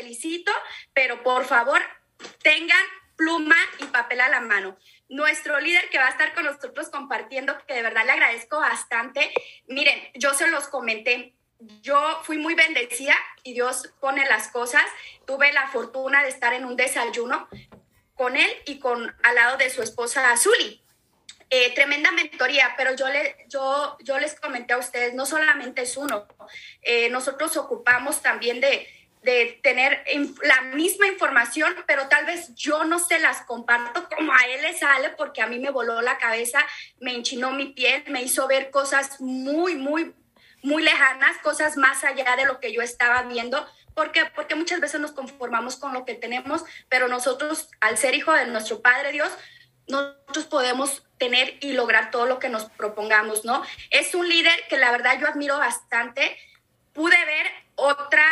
felicito, pero por favor tengan pluma y papel a la mano. Nuestro líder que va a estar con nosotros compartiendo, que de verdad le agradezco bastante. Miren, yo se los comenté, yo fui muy bendecida y Dios pone las cosas. Tuve la fortuna de estar en un desayuno con él y con al lado de su esposa Azuli. Eh, tremenda mentoría, pero yo, le, yo, yo les comenté a ustedes, no solamente es uno, eh, nosotros ocupamos también de, de tener la misma información, pero tal vez yo no se las comparto como a él le sale, porque a mí me voló la cabeza, me enchinó mi piel, me hizo ver cosas muy, muy, muy lejanas, cosas más allá de lo que yo estaba viendo. ¿Por qué? Porque muchas veces nos conformamos con lo que tenemos, pero nosotros, al ser hijo de nuestro Padre Dios, nosotros podemos tener y lograr todo lo que nos propongamos, ¿no? Es un líder que la verdad yo admiro bastante. Pude ver otra,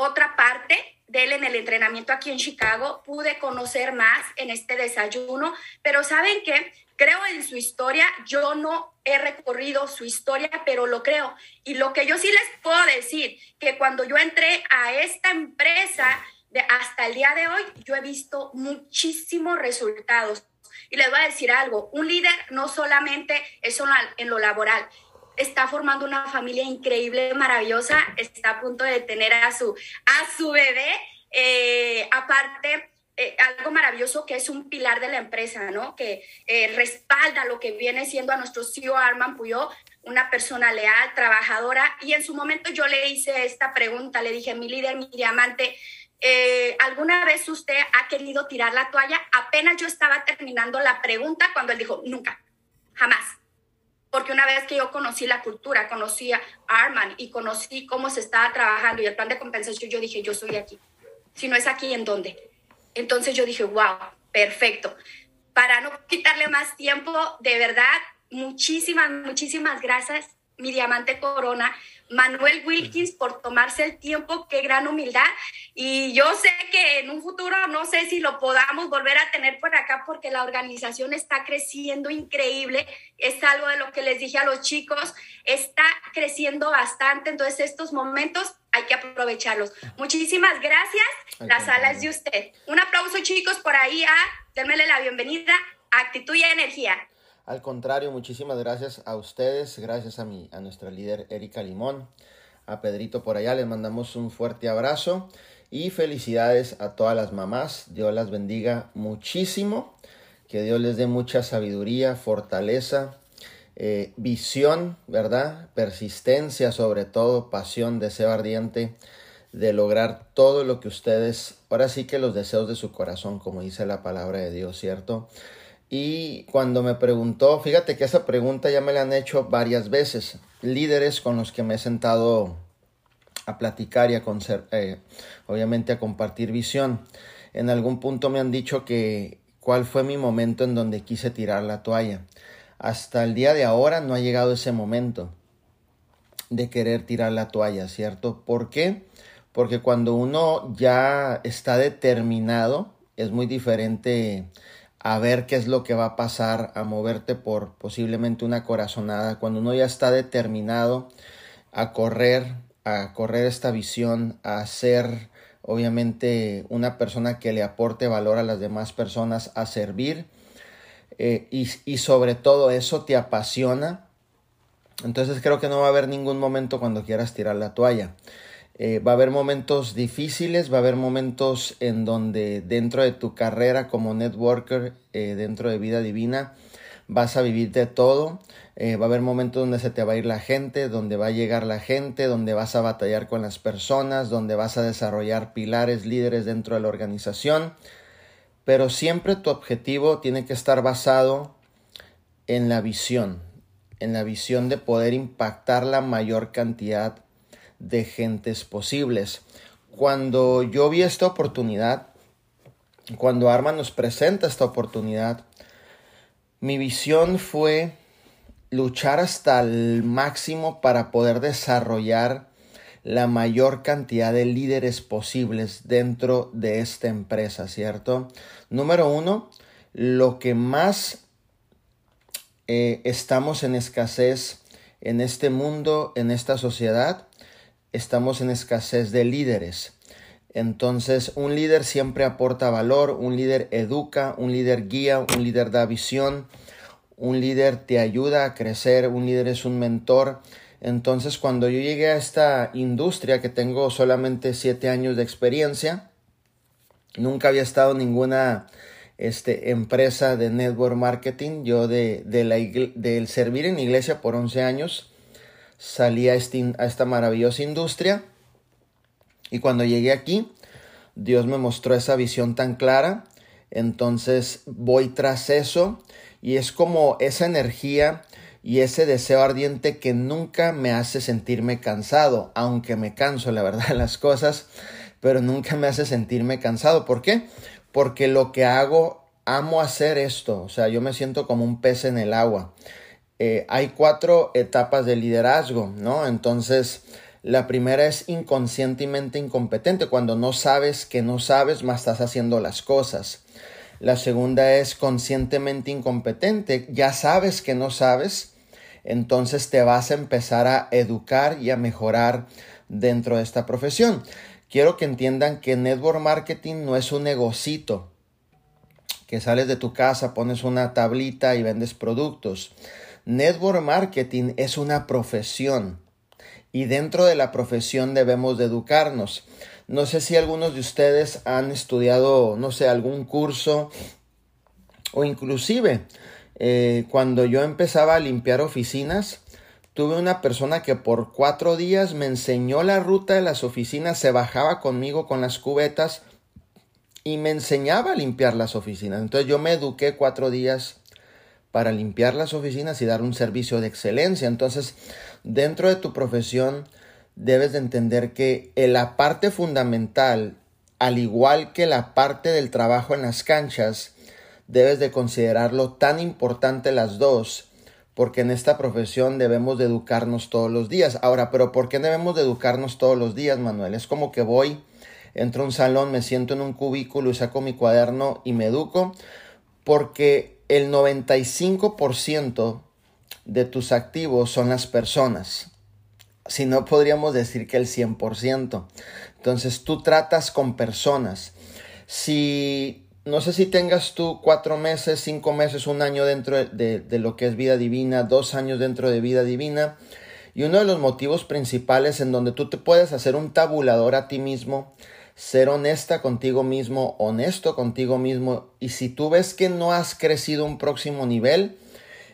otra parte de él en el entrenamiento aquí en Chicago, pude conocer más en este desayuno, pero ¿saben qué? Creo en su historia, yo no he recorrido su historia, pero lo creo. Y lo que yo sí les puedo decir, que cuando yo entré a esta empresa, de hasta el día de hoy, yo he visto muchísimos resultados. Y les voy a decir algo, un líder no solamente es en lo laboral, está formando una familia increíble, maravillosa, está a punto de tener a su, a su bebé. Eh, aparte, eh, algo maravilloso que es un pilar de la empresa, ¿no? Que eh, respalda lo que viene siendo a nuestro CEO Arman Puyo, una persona leal, trabajadora. Y en su momento yo le hice esta pregunta, le dije, mi líder, mi diamante, eh, ¿alguna vez usted ha querido tirar la toalla? Apenas yo estaba terminando la pregunta cuando él dijo, nunca, jamás. Porque una vez que yo conocí la cultura, conocí a Arman y conocí cómo se estaba trabajando y el plan de compensación, yo dije, yo soy aquí. Si no es aquí, ¿en dónde? Entonces yo dije, wow, perfecto. Para no quitarle más tiempo, de verdad, muchísimas, muchísimas gracias, mi diamante corona, Manuel Wilkins por tomarse el tiempo, qué gran humildad. Y yo sé que en un futuro no sé si lo podamos volver a tener por acá porque la organización está creciendo increíble. Es algo de lo que les dije a los chicos, está creciendo bastante. Entonces estos momentos hay que aprovecharlos. Muchísimas gracias. La sala es de usted. Un aplauso chicos por ahí a, démele la bienvenida, actitud y energía. Al contrario, muchísimas gracias a ustedes, gracias a, mi, a nuestra líder Erika Limón, a Pedrito por allá, les mandamos un fuerte abrazo y felicidades a todas las mamás. Dios las bendiga muchísimo, que Dios les dé mucha sabiduría, fortaleza, eh, visión, ¿verdad? Persistencia, sobre todo, pasión, deseo ardiente de lograr todo lo que ustedes, ahora sí que los deseos de su corazón, como dice la palabra de Dios, ¿cierto? Y cuando me preguntó, fíjate que esa pregunta ya me la han hecho varias veces, líderes con los que me he sentado a platicar y a eh, obviamente a compartir visión. En algún punto me han dicho que cuál fue mi momento en donde quise tirar la toalla. Hasta el día de ahora no ha llegado ese momento de querer tirar la toalla, ¿cierto? ¿Por qué? Porque cuando uno ya está determinado, es muy diferente a ver qué es lo que va a pasar, a moverte por posiblemente una corazonada, cuando uno ya está determinado a correr, a correr esta visión, a ser obviamente una persona que le aporte valor a las demás personas, a servir, eh, y, y sobre todo eso te apasiona, entonces creo que no va a haber ningún momento cuando quieras tirar la toalla. Eh, va a haber momentos difíciles, va a haber momentos en donde dentro de tu carrera como networker, eh, dentro de vida divina, vas a vivir de todo. Eh, va a haber momentos donde se te va a ir la gente, donde va a llegar la gente, donde vas a batallar con las personas, donde vas a desarrollar pilares, líderes dentro de la organización. Pero siempre tu objetivo tiene que estar basado en la visión, en la visión de poder impactar la mayor cantidad de gentes posibles. Cuando yo vi esta oportunidad, cuando Arma nos presenta esta oportunidad, mi visión fue luchar hasta el máximo para poder desarrollar la mayor cantidad de líderes posibles dentro de esta empresa, ¿cierto? Número uno, lo que más eh, estamos en escasez en este mundo, en esta sociedad, estamos en escasez de líderes. Entonces, un líder siempre aporta valor, un líder educa, un líder guía, un líder da visión, un líder te ayuda a crecer, un líder es un mentor. Entonces, cuando yo llegué a esta industria, que tengo solamente siete años de experiencia, nunca había estado en ninguna este, empresa de network marketing. Yo de, del servir en iglesia por 11 años, salí a, este, a esta maravillosa industria y cuando llegué aquí, Dios me mostró esa visión tan clara. Entonces voy tras eso y es como esa energía y ese deseo ardiente que nunca me hace sentirme cansado, aunque me canso, la verdad, las cosas, pero nunca me hace sentirme cansado. ¿Por qué? Porque lo que hago, amo hacer esto, o sea, yo me siento como un pez en el agua. Eh, hay cuatro etapas de liderazgo, ¿no? Entonces, la primera es inconscientemente incompetente, cuando no sabes que no sabes, más estás haciendo las cosas. La segunda es conscientemente incompetente, ya sabes que no sabes, entonces te vas a empezar a educar y a mejorar dentro de esta profesión. Quiero que entiendan que network marketing no es un negocito, que sales de tu casa, pones una tablita y vendes productos. Network marketing es una profesión y dentro de la profesión debemos de educarnos. No sé si algunos de ustedes han estudiado, no sé, algún curso o inclusive eh, cuando yo empezaba a limpiar oficinas, tuve una persona que por cuatro días me enseñó la ruta de las oficinas, se bajaba conmigo con las cubetas y me enseñaba a limpiar las oficinas. Entonces yo me eduqué cuatro días para limpiar las oficinas y dar un servicio de excelencia. Entonces, dentro de tu profesión, debes de entender que la parte fundamental, al igual que la parte del trabajo en las canchas, debes de considerarlo tan importante las dos, porque en esta profesión debemos de educarnos todos los días. Ahora, pero ¿por qué debemos de educarnos todos los días, Manuel? Es como que voy, entro a un salón, me siento en un cubículo y saco mi cuaderno y me educo, porque el 95% de tus activos son las personas. Si no, podríamos decir que el 100%. Entonces tú tratas con personas. Si, no sé si tengas tú cuatro meses, cinco meses, un año dentro de, de lo que es vida divina, dos años dentro de vida divina. Y uno de los motivos principales en donde tú te puedes hacer un tabulador a ti mismo ser honesta contigo mismo, honesto contigo mismo. Y si tú ves que no has crecido un próximo nivel,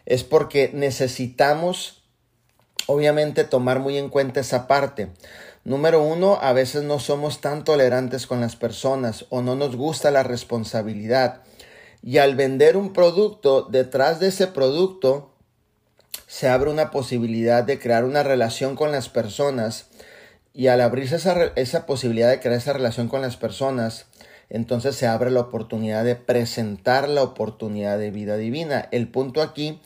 es porque necesitamos, obviamente, tomar muy en cuenta esa parte. Número uno, a veces no somos tan tolerantes con las personas o no nos gusta la responsabilidad. Y al vender un producto, detrás de ese producto se abre una posibilidad de crear una relación con las personas y al abrirse esa, esa posibilidad de crear esa relación con las personas, entonces se abre la oportunidad de presentar la oportunidad de vida divina. El punto aquí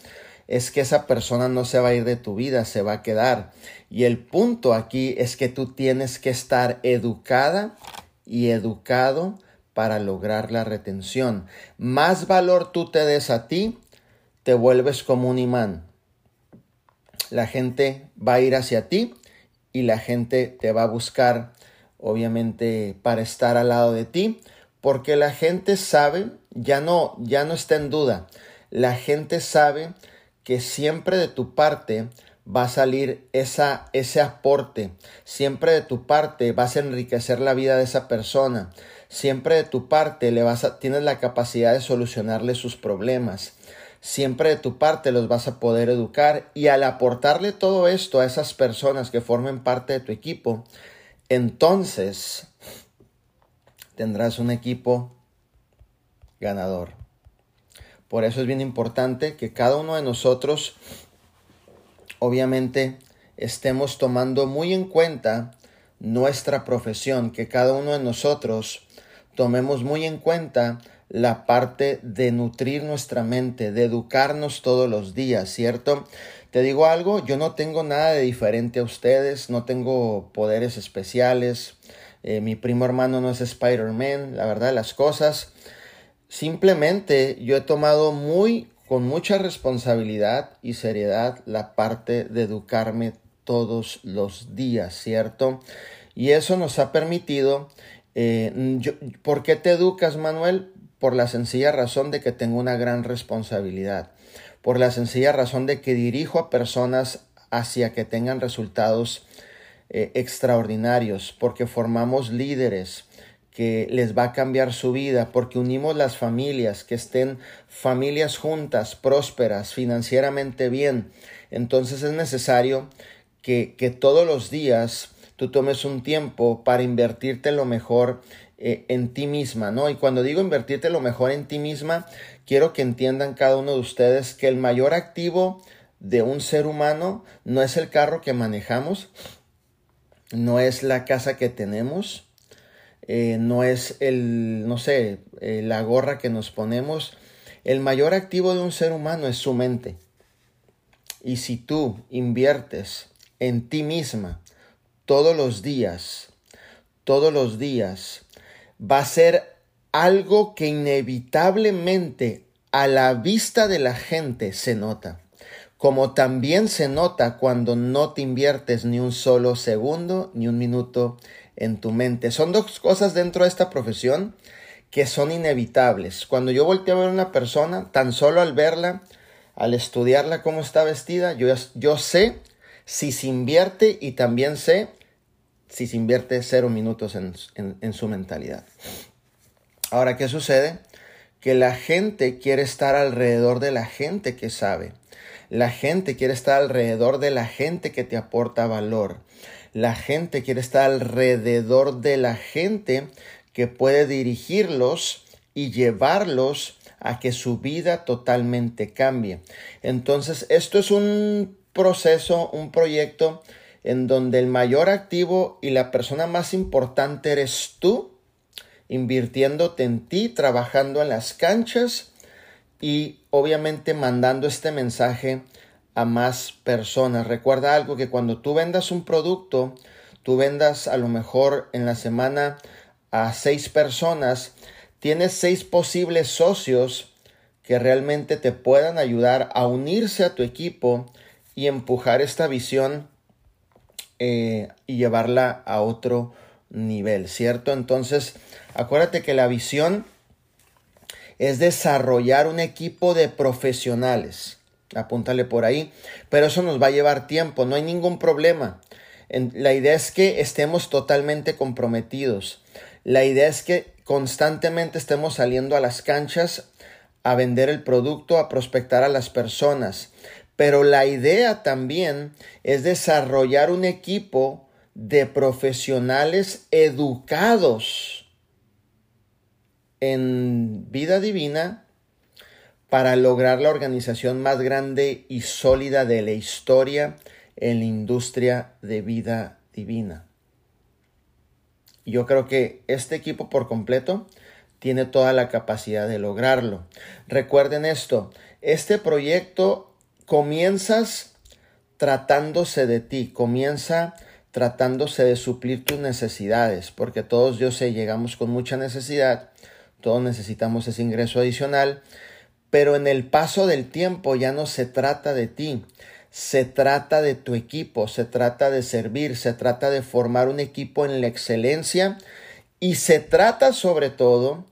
es que esa persona no se va a ir de tu vida, se va a quedar. Y el punto aquí es que tú tienes que estar educada y educado para lograr la retención. Más valor tú te des a ti, te vuelves como un imán. La gente va a ir hacia ti y la gente te va a buscar, obviamente, para estar al lado de ti, porque la gente sabe, ya no, ya no está en duda, la gente sabe que siempre de tu parte va a salir esa, ese aporte, siempre de tu parte vas a enriquecer la vida de esa persona, siempre de tu parte le vas tienes la capacidad de solucionarle sus problemas siempre de tu parte los vas a poder educar y al aportarle todo esto a esas personas que formen parte de tu equipo, entonces tendrás un equipo ganador. Por eso es bien importante que cada uno de nosotros, obviamente, estemos tomando muy en cuenta nuestra profesión, que cada uno de nosotros tomemos muy en cuenta la parte de nutrir nuestra mente, de educarnos todos los días, ¿cierto? Te digo algo, yo no tengo nada de diferente a ustedes, no tengo poderes especiales, eh, mi primo hermano no es Spider-Man, la verdad las cosas. Simplemente yo he tomado muy, con mucha responsabilidad y seriedad la parte de educarme todos los días, ¿cierto? Y eso nos ha permitido Eh, ¿Por qué te educas, Manuel? Por la sencilla razón de que tengo una gran responsabilidad. Por la sencilla razón de que dirijo a personas hacia que tengan resultados eh, extraordinarios, porque formamos líderes que les va a cambiar su vida, porque unimos las familias, que estén familias juntas, prósperas, financieramente bien. Entonces es necesario que, que todos los días tú tomes un tiempo para invertirte lo mejor eh, en ti misma, ¿no? Y cuando digo invertirte lo mejor en ti misma, quiero que entiendan cada uno de ustedes que el mayor activo de un ser humano no es el carro que manejamos, no es la casa que tenemos, eh, no es el, no sé, eh, la gorra que nos ponemos. El mayor activo de un ser humano es su mente. Y si tú inviertes en ti misma todos los días, todos los días, va a ser algo que inevitablemente a la vista de la gente se nota como también se nota cuando no te inviertes ni un solo segundo ni un minuto en tu mente. Son dos cosas dentro de esta profesión que son inevitables. Cuando yo volteo a ver a una persona, tan solo al verla, al estudiarla cómo está vestida, yo, yo sé si se invierte y también sé si se invierte cero minutos en, en su mentalidad. Ahora, ¿qué sucede? Que la gente quiere estar alrededor de la gente que sabe. La gente quiere estar alrededor de la gente que te aporta valor. La gente quiere estar alrededor de la gente que puede dirigirlos y llevarlos a que su vida totalmente cambie. Entonces, esto es un proceso, un proyecto en donde el mayor activo y la persona más importante eres tú, invirtiéndote en ti, trabajando en las canchas y obviamente mandando este mensaje a más personas. Recuerda algo que cuando tú vendas un producto, tú vendas a lo mejor en la semana a seis personas, tienes seis posibles socios que realmente te puedan ayudar a unirse a tu equipo y empujar esta visión eh, y llevarla a otro nivel, ¿cierto? Entonces, acuérdate que la visión es desarrollar un equipo de profesionales. Apúntale por ahí. Pero eso nos va a llevar tiempo, no hay ningún problema. la idea es que estemos totalmente comprometidos. La idea es que constantemente estemos saliendo a las canchas a vender el producto, a prospectar a las personas. Pero la idea también es desarrollar un equipo de profesionales educados en vida divina para lograr la organización más grande y sólida de la historia en la industria de vida divina. Yo creo que este equipo por completo tiene toda la capacidad de lograrlo. Recuerden esto, este proyecto comienzas tratándose de ti, comienza tratándose de suplir tus necesidades, porque todos yo sé, llegamos con mucha necesidad todos necesitamos ese ingreso adicional, pero en el paso del tiempo ya no se trata de ti, se trata de tu equipo, se trata de servir, se trata de formar un equipo en la excelencia y se trata sobre todo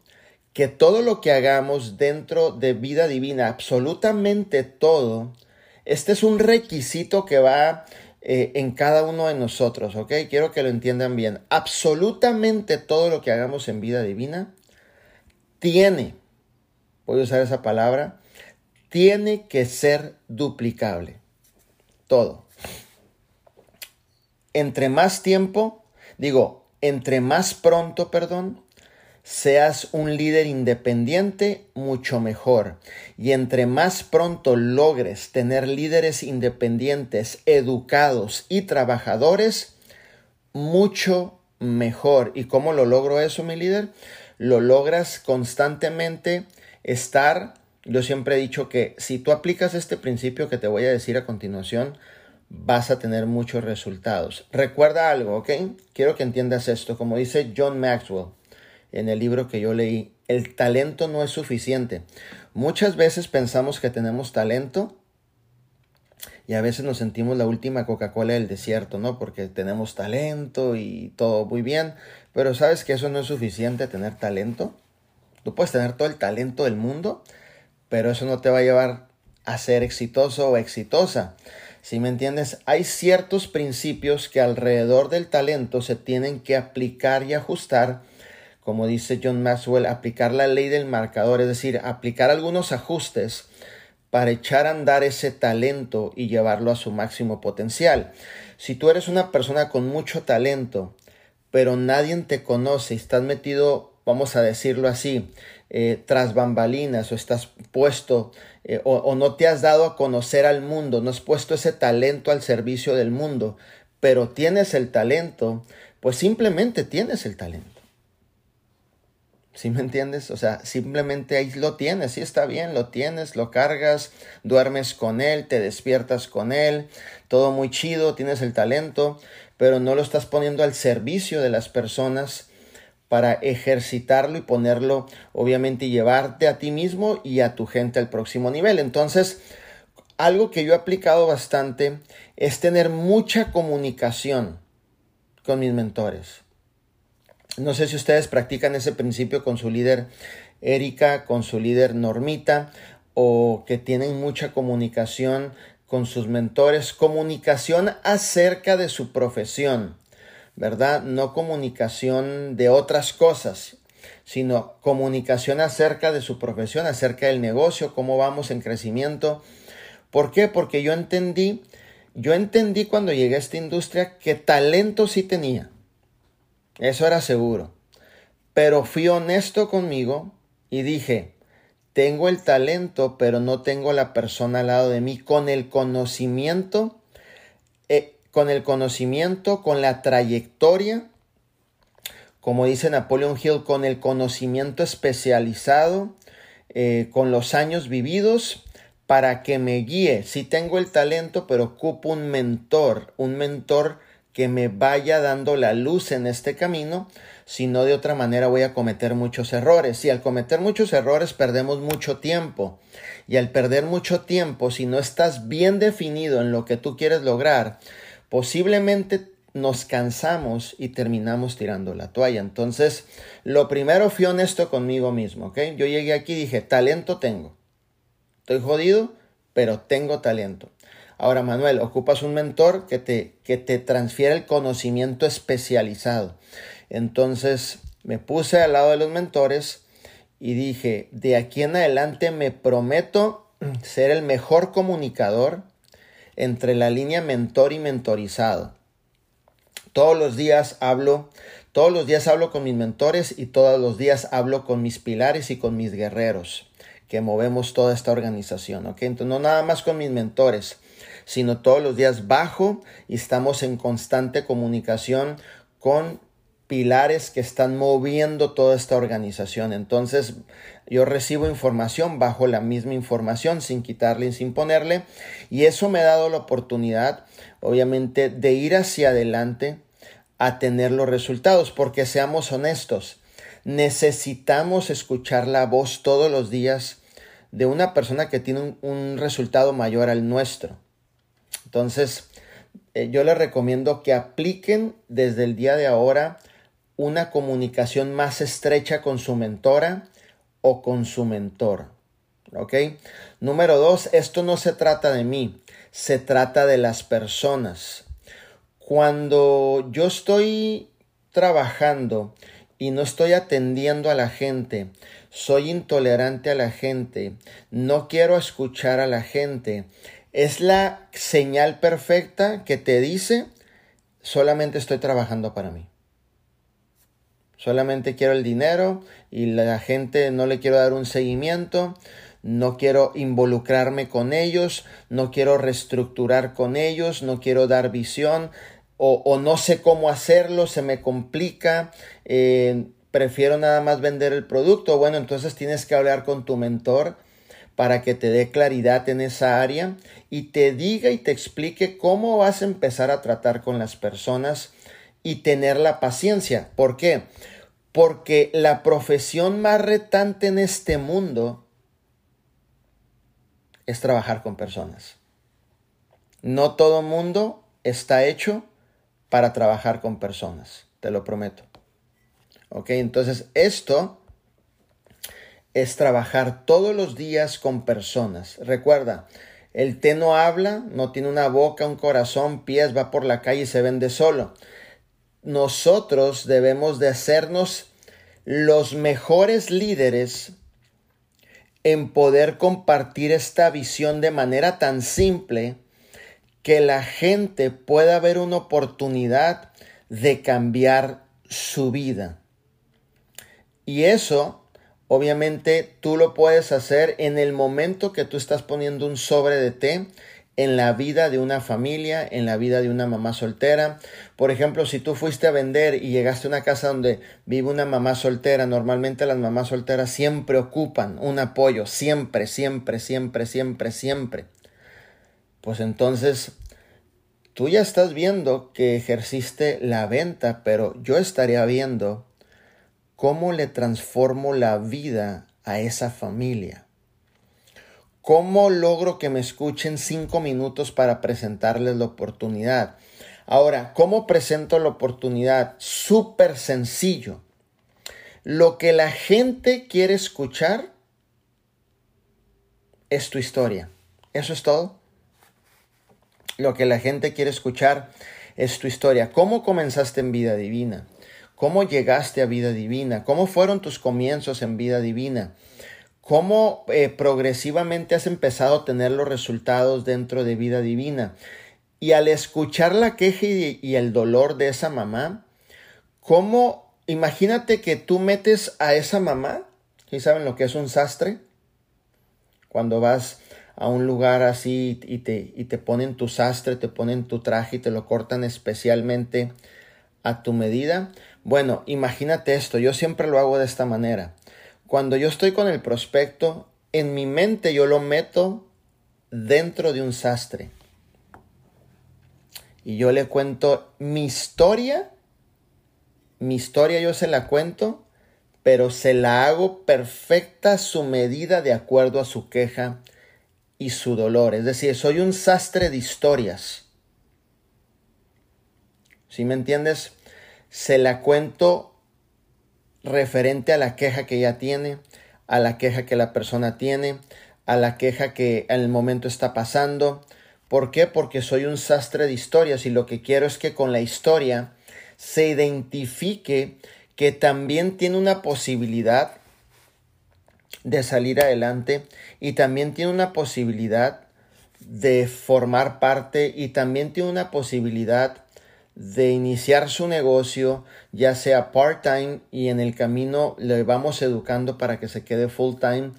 que todo lo que hagamos dentro de vida divina, absolutamente todo, este es un requisito que va eh, en cada uno de nosotros, ¿ok? Quiero que lo entiendan bien. Absolutamente todo lo que hagamos en vida divina tiene, voy a usar esa palabra, tiene que ser duplicable. Todo. Entre más tiempo, digo, entre más pronto, perdón, seas un líder independiente, mucho mejor. Y entre más pronto logres tener líderes independientes, educados y trabajadores, mucho mejor. ¿Y cómo lo logro eso, mi líder? lo logras constantemente estar. Yo siempre he dicho que si tú aplicas este principio que te voy a decir a continuación, vas a tener muchos resultados. Recuerda algo, ¿ok? Quiero que entiendas esto. Como dice John Maxwell en el libro que yo leí, el talento no es suficiente. Muchas veces pensamos que tenemos talento y a veces nos sentimos la última Coca-Cola del desierto, ¿no? Porque tenemos talento y todo muy bien, pero sabes que eso no es suficiente tener talento. Tú puedes tener todo el talento del mundo, pero eso no te va a llevar a ser exitoso o exitosa. Si me entiendes, hay ciertos principios que alrededor del talento se tienen que aplicar y ajustar, como dice John Maxwell, aplicar la ley del marcador, es decir, aplicar algunos ajustes para echar a andar ese talento y llevarlo a su máximo potencial. Si tú eres una persona con mucho talento, pero nadie te conoce estás metido, vamos a decirlo así, eh, tras bambalinas o estás puesto eh, o no te has dado a conocer al mundo, no has puesto ese talento al servicio del mundo, pero tienes el talento, pues simplemente tienes el talento. ¿Sí me entiendes? O sea, simplemente ahí lo tienes, sí está bien, lo tienes, lo cargas, duermes con él, te despiertas con él, todo muy chido, tienes el talento, pero no lo estás poniendo al servicio de las personas para ejercitarlo y ponerlo, obviamente, y llevarte a ti mismo y a tu gente al próximo nivel. Entonces, algo que yo he aplicado bastante es tener mucha comunicación con mis mentores no sé si ustedes practican ese principio con su líder Erika, con su líder Normita, o que tienen mucha comunicación con sus mentores, comunicación acerca de su profesión, ¿verdad? No comunicación de otras cosas, sino comunicación acerca de su profesión, acerca del negocio, cómo vamos en crecimiento. ¿Por qué? Porque yo entendí, yo entendí cuando llegué a esta industria que talento sí tenía eso era seguro. Pero fui honesto conmigo y dije, tengo el talento, pero no tengo la persona al lado de mí con el conocimiento, eh, con el conocimiento, con la trayectoria, como dice Napoleon Hill, con el conocimiento especializado, eh, con los años vividos, para que me guíe. Si tengo el talento, pero ocupo un mentor, un mentor que me vaya dando la luz en este camino, si no de otra manera voy a cometer muchos errores. Y al cometer muchos errores perdemos mucho tiempo. Y al perder mucho tiempo, si no estás bien definido en lo que tú quieres lograr, posiblemente nos cansamos y terminamos tirando la toalla. Entonces, lo primero fui honesto conmigo mismo, ¿ok? Yo llegué aquí y dije, talento tengo. Estoy jodido, pero tengo talento. Ahora, Manuel, ocupas un mentor que te, que te transfiera el conocimiento especializado. Entonces, me puse al lado de los mentores y dije, de aquí en adelante me prometo ser el mejor comunicador entre la línea mentor y mentorizado. Todos los días hablo, todos los días hablo con mis mentores y todos los días hablo con mis pilares y con mis guerreros que movemos toda esta organización, ¿ok? Entonces, no nada más con mis mentores, sino todos los días bajo y estamos en constante comunicación con pilares que están moviendo toda esta organización. Entonces, yo recibo información bajo la misma información, sin quitarle y sin ponerle, y eso me ha dado la oportunidad, obviamente, de ir hacia adelante a tener los resultados, porque seamos honestos, necesitamos escuchar la voz todos los días de una persona que tiene un, un resultado mayor al nuestro. Entonces, eh, yo les recomiendo que apliquen desde el día de ahora una comunicación más estrecha con su mentora o con su mentor. ¿Ok? Número dos, esto no se trata de mí, se trata de las personas. Cuando yo estoy trabajando y no estoy atendiendo a la gente, soy intolerante a la gente, no quiero escuchar a la gente, es la señal perfecta que te dice, solamente estoy trabajando para mí. Solamente quiero el dinero y la gente no le quiero dar un seguimiento, no quiero involucrarme con ellos, no quiero reestructurar con ellos, no quiero dar visión o, no sé cómo hacerlo, se me complica, eh, prefiero nada más vender el producto. Bueno, entonces tienes que hablar con tu mentor para que te dé claridad en esa área y te diga y te explique cómo vas a empezar a tratar con las personas y tener la paciencia. ¿Por qué? Porque la profesión más retante en este mundo es trabajar con personas. No todo mundo está hecho para trabajar con personas, te lo prometo. Ok, entonces esto es trabajar todos los días con personas. Recuerda, el té no habla, no tiene una boca, un corazón, pies, va por la calle y se vende solo. Nosotros debemos de hacernos los mejores líderes en poder compartir esta visión de manera tan simple que la gente pueda ver una oportunidad de cambiar su vida. Y eso, obviamente, tú lo puedes hacer en el momento que tú estás poniendo un sobre de té en la vida de una familia, en la vida de una mamá soltera. Por ejemplo, si tú fuiste a vender y llegaste a una casa donde vive una mamá soltera, normalmente las mamás solteras siempre ocupan un apoyo, siempre, siempre, siempre, siempre, siempre. Pues entonces, tú ya estás viendo que ejerciste la venta, pero yo estaría viendo cómo le transformo la vida a esa familia. ¿Cómo logro que me escuchen cinco minutos para presentarles la oportunidad? Ahora, ¿cómo presento la oportunidad? Súper sencillo. Lo que la gente quiere escuchar es tu historia. Eso es todo. Lo que la gente quiere escuchar es tu historia. ¿Cómo comenzaste en vida divina? ¿Cómo llegaste a vida divina? ¿Cómo fueron tus comienzos en vida divina? cómo eh, progresivamente has empezado a tener los resultados dentro de vida divina. Y al escuchar la queja y, el dolor de esa mamá, cómo, imagínate que tú metes a esa mamá, ¿y saben lo que es un sastre? Cuando vas a un lugar así y te, y te ponen tu sastre, te ponen tu traje y te lo cortan especialmente a tu medida. Bueno, imagínate esto, yo siempre lo hago de esta manera. Cuando yo estoy con el prospecto, en mi mente yo lo meto dentro de un sastre. Y yo le cuento mi historia. Mi historia yo se la cuento, pero se la hago perfecta a su medida de acuerdo a su queja y su dolor. Es decir, soy un sastre de historias. ¿Sí me entiendes? Se la cuento referente a la queja que ella tiene, a la queja que la persona tiene, a la queja que en el momento está pasando. ¿Por qué? Porque soy un sastre de historias y lo que quiero es que con la historia se identifique que también tiene una posibilidad de salir adelante y también tiene una posibilidad de formar parte y también tiene una posibilidad de iniciar su negocio, ya sea part-time y en el camino le vamos educando para que se quede full-time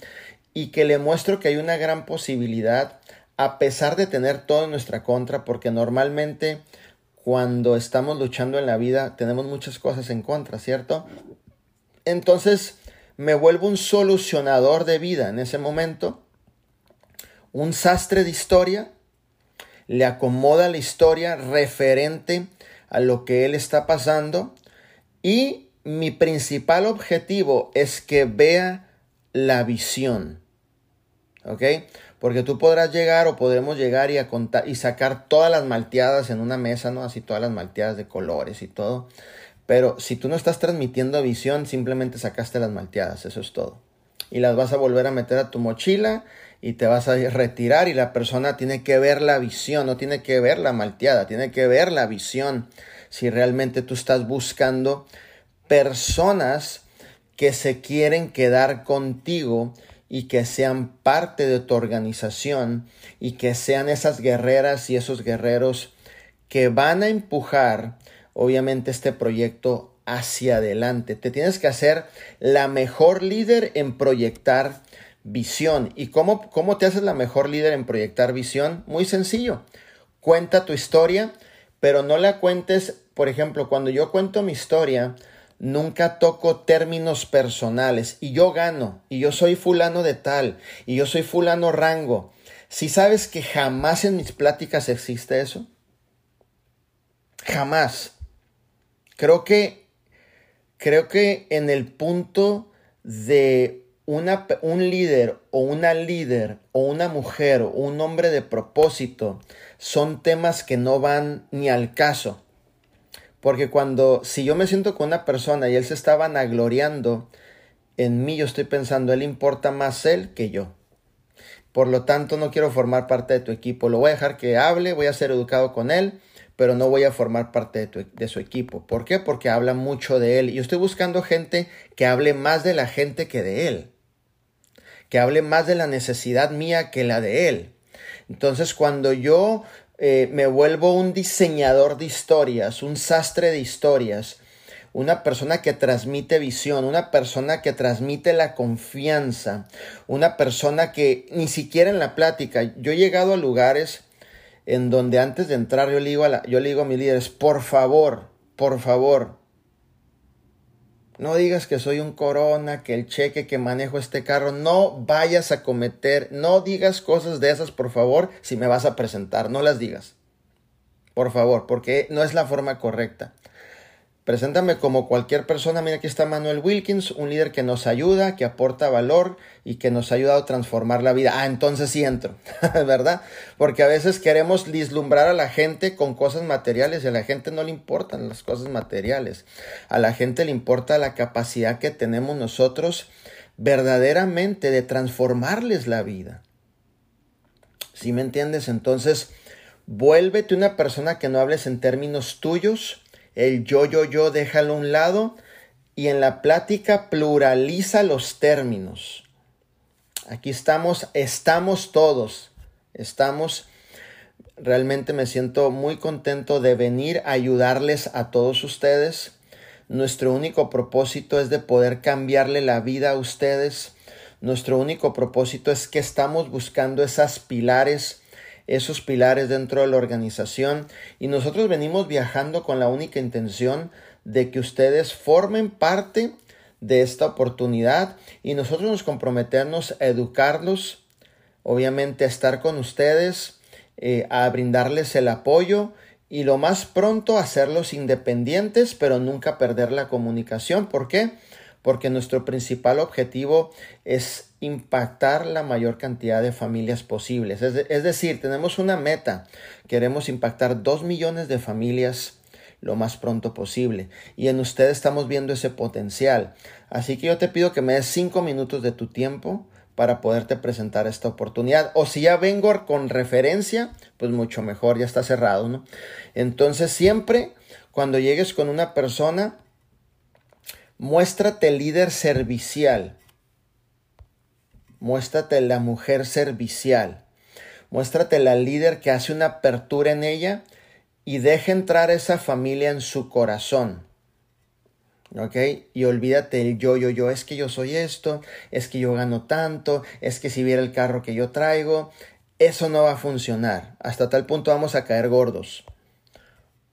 y que le muestro que hay una gran posibilidad a pesar de tener todo en nuestra contra, porque normalmente cuando estamos luchando en la vida tenemos muchas cosas en contra, ¿cierto? Entonces me vuelvo un solucionador de vida en ese momento, un sastre de historia, le acomoda la historia referente a lo que él está pasando y mi principal objetivo es que vea la visión. ¿Ok? Porque tú podrás llegar o podremos llegar y, a contar, y sacar todas las malteadas en una mesa, ¿no? Así todas las malteadas de colores y todo. Pero si tú no estás transmitiendo visión, simplemente sacaste las malteadas, eso es todo. Y las vas a volver a meter a tu mochila y te vas a retirar y la persona tiene que ver la visión, no tiene que ver la malteada, tiene que ver la visión. Si realmente tú estás buscando personas que se quieren quedar contigo y que sean parte de tu organización y que sean esas guerreras y esos guerreros que van a empujar obviamente este proyecto hacia adelante. Te tienes que hacer la mejor líder en proyectar visión. ¿Y cómo, cómo te haces la mejor líder en proyectar visión? Muy sencillo. Cuenta tu historia, pero no la cuentes, por ejemplo, cuando yo cuento mi historia, nunca toco términos personales y yo gano y yo soy fulano de tal y yo soy fulano rango. Si sabes que jamás en mis pláticas existe eso, jamás. Creo que creo que en el punto de un líder o una líder o una mujer o un hombre de propósito son temas que no van ni al caso. Porque cuando, si yo me siento con una persona y él se está vanagloriando, en mí yo estoy pensando, él importa más él que yo. Por lo tanto, no quiero formar parte de tu equipo. Lo voy a dejar que hable, voy a ser educado con él, pero no voy a formar parte de, de, su equipo. ¿Por qué? Porque habla mucho de él. Yo estoy buscando gente que hable más de la gente que de él. Que hable más de la necesidad mía que la de él. Entonces, cuando yo eh, me vuelvo un diseñador de historias, un sastre de historias, una persona que transmite visión, una persona que transmite la confianza, una persona que ni siquiera en la plática, yo he llegado a lugares en donde antes de entrar yo le digo a, yo le digo a mis líderes, por favor, por favor, no digas que soy un corona, que el cheque que manejo este carro, no vayas a cometer, no digas cosas de esas, por favor, si me vas a presentar, no las digas. Por favor, porque no es la forma correcta. Preséntame como cualquier persona. Mira, aquí está Manuel Wilkins, un líder que nos ayuda, que aporta valor y que nos ha ayudado a transformar la vida. Ah, entonces sí entro, ¿verdad? Porque a veces queremos vislumbrar a la gente con cosas materiales y a la gente no le importan las cosas materiales. A la gente le importa la capacidad que tenemos nosotros verdaderamente de transformarles la vida. ¿Sí me entiendes? Entonces, vuélvete una persona que no hables en términos tuyos el yo, yo, yo, déjalo a un lado y en la plática pluraliza los términos. Aquí estamos, estamos todos, estamos, realmente me siento muy contento de venir a ayudarles a todos ustedes. Nuestro único propósito es de poder cambiarle la vida a ustedes. Nuestro único propósito es que estamos buscando esas pilares esos pilares dentro de la organización y nosotros venimos viajando con la única intención de que ustedes formen parte de esta oportunidad y nosotros nos comprometemos a educarlos, obviamente a estar con ustedes, eh, a brindarles el apoyo y lo más pronto hacerlos independientes, pero nunca perder la comunicación. ¿Por qué? Porque nuestro principal objetivo es impactar la mayor cantidad de familias posibles. Es, decir, tenemos una meta. Queremos impactar dos millones de familias lo más pronto posible. Y en usted estamos viendo ese potencial. Así que yo te pido que me des cinco minutos de tu tiempo para poderte presentar esta oportunidad. O si ya vengo con referencia, pues mucho mejor, ya está cerrado, ¿no? Entonces siempre cuando llegues con una persona, muéstrate líder servicial Muéstrate la mujer servicial. Muéstrate la líder que hace una apertura en ella y deja entrar esa familia en su corazón. ¿Ok? Y olvídate el yo, yo, yo, es que yo soy esto, es que yo gano tanto, es que si viera el carro que yo traigo, eso no va a funcionar. Hasta tal punto vamos a caer gordos.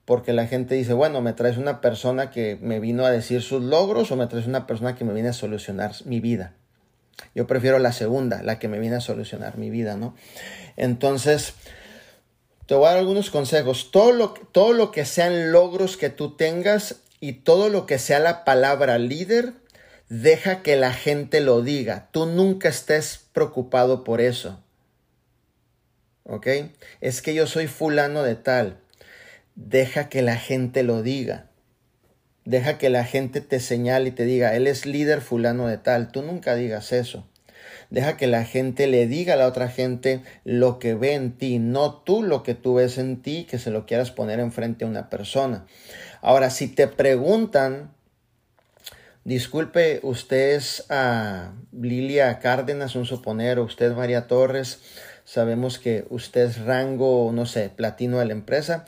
Porque la gente dice, bueno, me traes una persona que me vino a decir sus logros o me traes una persona que me viene a solucionar mi vida. Yo prefiero la segunda, la que me viene a solucionar mi vida, ¿no? Entonces, te voy a dar algunos consejos. Todo lo, todo lo que sean logros que tú tengas y todo lo que sea la palabra líder, deja que la gente lo diga. Tú nunca estés preocupado por eso. ¿Ok? Es que yo soy fulano de tal. Deja que la gente lo diga. Deja que la gente te señale y te diga, él es líder fulano de tal. Tú nunca digas eso. Deja que la gente le diga a la otra gente lo que ve en ti, no tú lo que tú ves en ti, que se lo quieras poner enfrente a una persona. Ahora, si te preguntan, disculpe, usted es a Lilia Cárdenas, un suponero, usted María Torres, sabemos que usted es rango, no sé, platino de la empresa.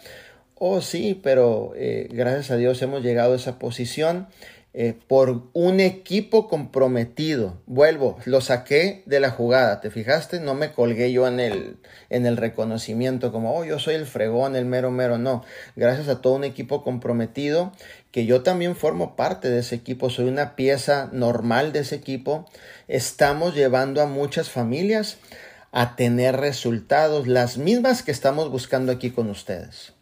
Oh, sí, pero eh, gracias a Dios hemos llegado a esa posición eh, por un equipo comprometido. Vuelvo, lo saqué de la jugada, ¿te fijaste? No me colgué yo en el, en el reconocimiento como, oh, yo soy el fregón, el mero mero, no. Gracias a todo un equipo comprometido, que yo también formo parte de ese equipo, soy una pieza normal de ese equipo. Estamos llevando a muchas familias a tener resultados, las mismas que estamos buscando aquí con ustedes.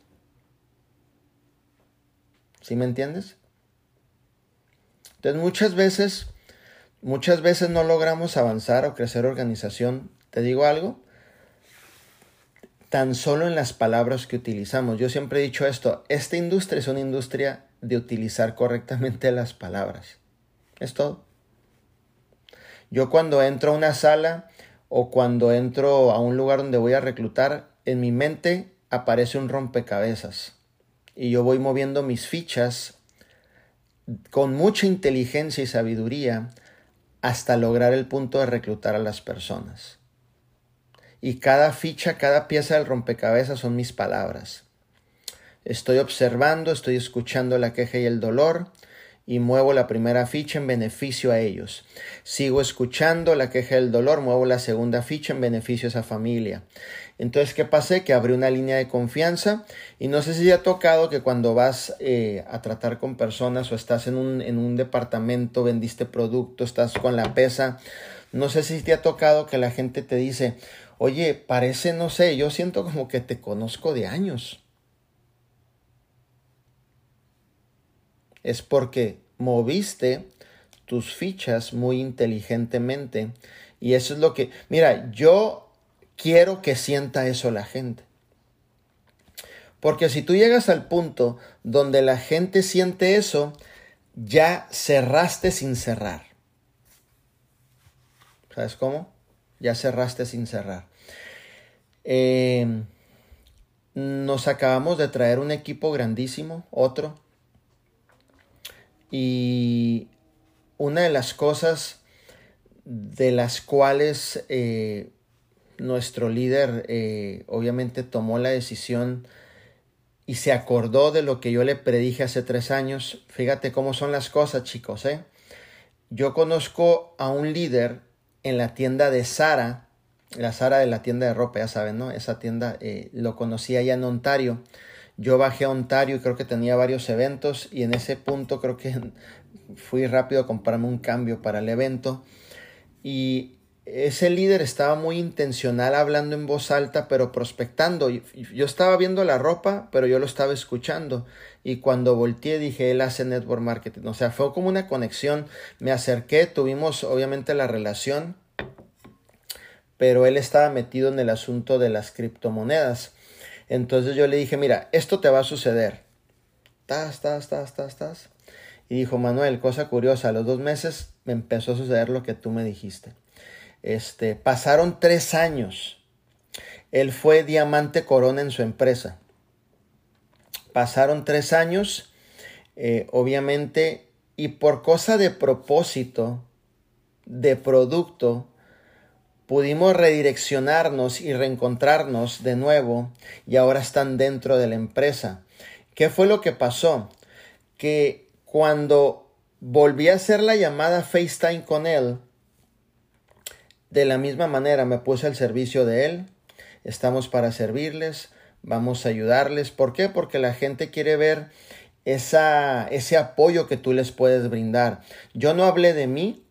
¿Sí me entiendes? Entonces muchas veces, muchas veces no logramos avanzar o crecer organización. ¿Te digo algo? Tan solo en las palabras que utilizamos. Yo siempre he dicho esto, esta industria es una industria de utilizar correctamente las palabras. Es todo. Yo cuando entro a una sala o cuando entro a un lugar donde voy a reclutar, en mi mente aparece un rompecabezas y yo voy moviendo mis fichas con mucha inteligencia y sabiduría hasta lograr el punto de reclutar a las personas. Y cada ficha, cada pieza del rompecabezas son mis palabras. Estoy observando, estoy escuchando la queja y el dolor, y muevo la primera ficha en beneficio a ellos. Sigo escuchando la queja del dolor, muevo la segunda ficha en beneficio a esa familia. Entonces, ¿qué pasé? Que abrí una línea de confianza y no sé si te ha tocado que cuando vas eh, a tratar con personas o estás en un, en un departamento, vendiste producto, estás con la pesa, no sé si te ha tocado que la gente te dice, oye, parece, no sé, yo siento como que te conozco de años. Es porque moviste tus fichas muy inteligentemente. Y eso es lo que, mira, yo quiero que sienta eso la gente. Porque si tú llegas al punto donde la gente siente eso, ya cerraste sin cerrar. ¿Sabes cómo? Ya cerraste sin cerrar. Eh, nos acabamos de traer un equipo grandísimo, otro, y una de las cosas de las cuales eh, nuestro líder eh, obviamente tomó la decisión y se acordó de lo que yo le predije hace tres años. Fíjate cómo son las cosas, chicos. ¿eh? Yo conozco a un líder en la tienda de Sara, la Sara de la tienda de ropa, ya saben, ¿no? Esa tienda eh, lo conocí allá en Ontario. Yo bajé a Ontario y creo que tenía varios eventos y en ese punto creo que fui rápido a comprarme un cambio para el evento y ese líder estaba muy intencional hablando en voz alta pero prospectando. Yo estaba viendo la ropa pero yo lo estaba escuchando y cuando volteé dije él hace network marketing. O sea, fue como una conexión. Me acerqué, tuvimos obviamente la relación pero él estaba metido en el asunto de las criptomonedas. Entonces yo le dije, mira, esto te va a suceder. Tas, tas, tas, tas, tas. Y dijo, Manuel, cosa curiosa, a los dos meses me empezó a suceder lo que tú me dijiste. Este, pasaron tres años. Él fue diamante corona en su empresa. Pasaron tres años, eh, obviamente, y por cosa de propósito, de producto, pudimos redireccionarnos y reencontrarnos de nuevo y ahora están dentro de la empresa. ¿Qué fue lo que pasó? Que cuando volví a hacer la llamada FaceTime con él, de la misma manera me puse al servicio de él. Estamos para servirles, vamos a ayudarles. ¿Por qué? Porque la gente quiere ver esa, ese apoyo que tú les puedes brindar. Yo no hablé de mí,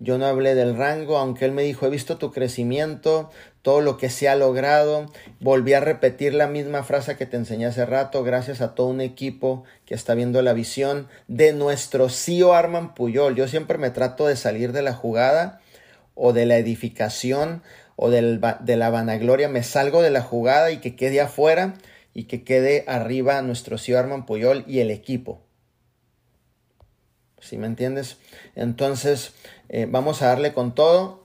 yo no hablé del rango, aunque él me dijo, he visto tu crecimiento, todo lo que se ha logrado. Volví a repetir la misma frase que te enseñé hace rato, gracias a todo un equipo que está viendo la visión de nuestro CEO Arman Puyol. Yo siempre me trato de salir de la jugada o de la edificación o del, de la vanagloria. Me salgo de la jugada y que quede afuera y que quede arriba nuestro CEO Arman Puyol y el equipo. ¿Sí me entiendes? Entonces, eh, vamos a darle con todo.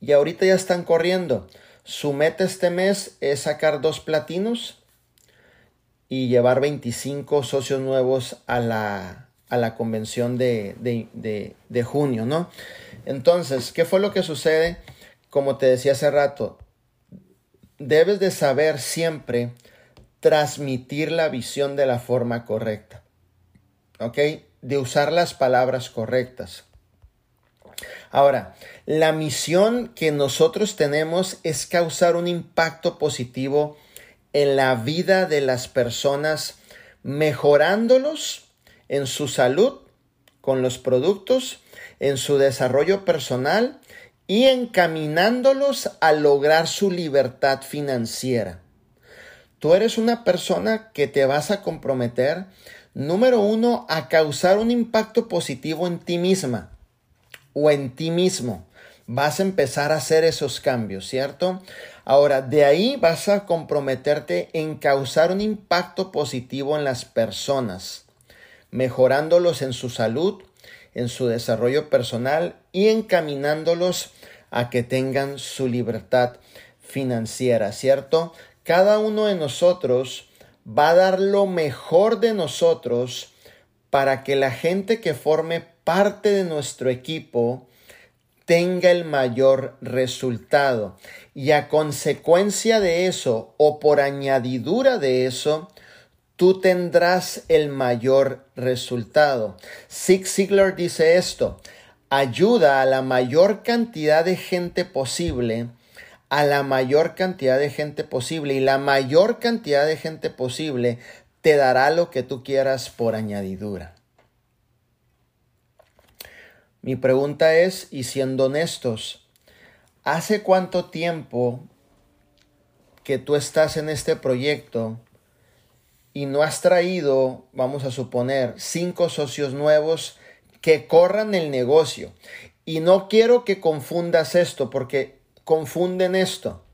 Y ahorita ya están corriendo. Su meta este mes es sacar dos platinos y llevar 25 socios nuevos a la, a la convención de, de, de, junio, ¿no? Entonces, ¿qué fue lo que sucede? Como te decía hace rato, debes de saber siempre transmitir la visión de la forma correcta. ¿Ok? de usar las palabras correctas. Ahora, la misión que nosotros tenemos es causar un impacto positivo en la vida de las personas, mejorándolos en su salud con los productos, en su desarrollo personal y encaminándolos a lograr su libertad financiera. Tú eres una persona que te vas a comprometer Número uno, a causar un impacto positivo en ti misma. O en ti mismo. Vas a empezar a hacer esos cambios, ¿cierto? Ahora, de ahí vas a comprometerte en causar un impacto positivo en las personas, mejorándolos en su salud, en su desarrollo personal y encaminándolos a que tengan su libertad financiera, ¿cierto? Cada uno de nosotros va a dar lo mejor de nosotros para que la gente que forme parte de nuestro equipo tenga el mayor resultado. Y a consecuencia de eso, o por añadidura de eso, tú tendrás el mayor resultado. Zig Ziglar dice esto, ayuda a la mayor cantidad de gente posible, a la mayor cantidad de gente posible, y la mayor cantidad de gente posible te dará lo que tú quieras por añadidura. Mi pregunta es, y siendo honestos, ¿hace cuánto tiempo que tú estás en este proyecto y no has traído, vamos a suponer, cinco socios nuevos que corran el negocio? Y no quiero que confundas esto porque confunden esto.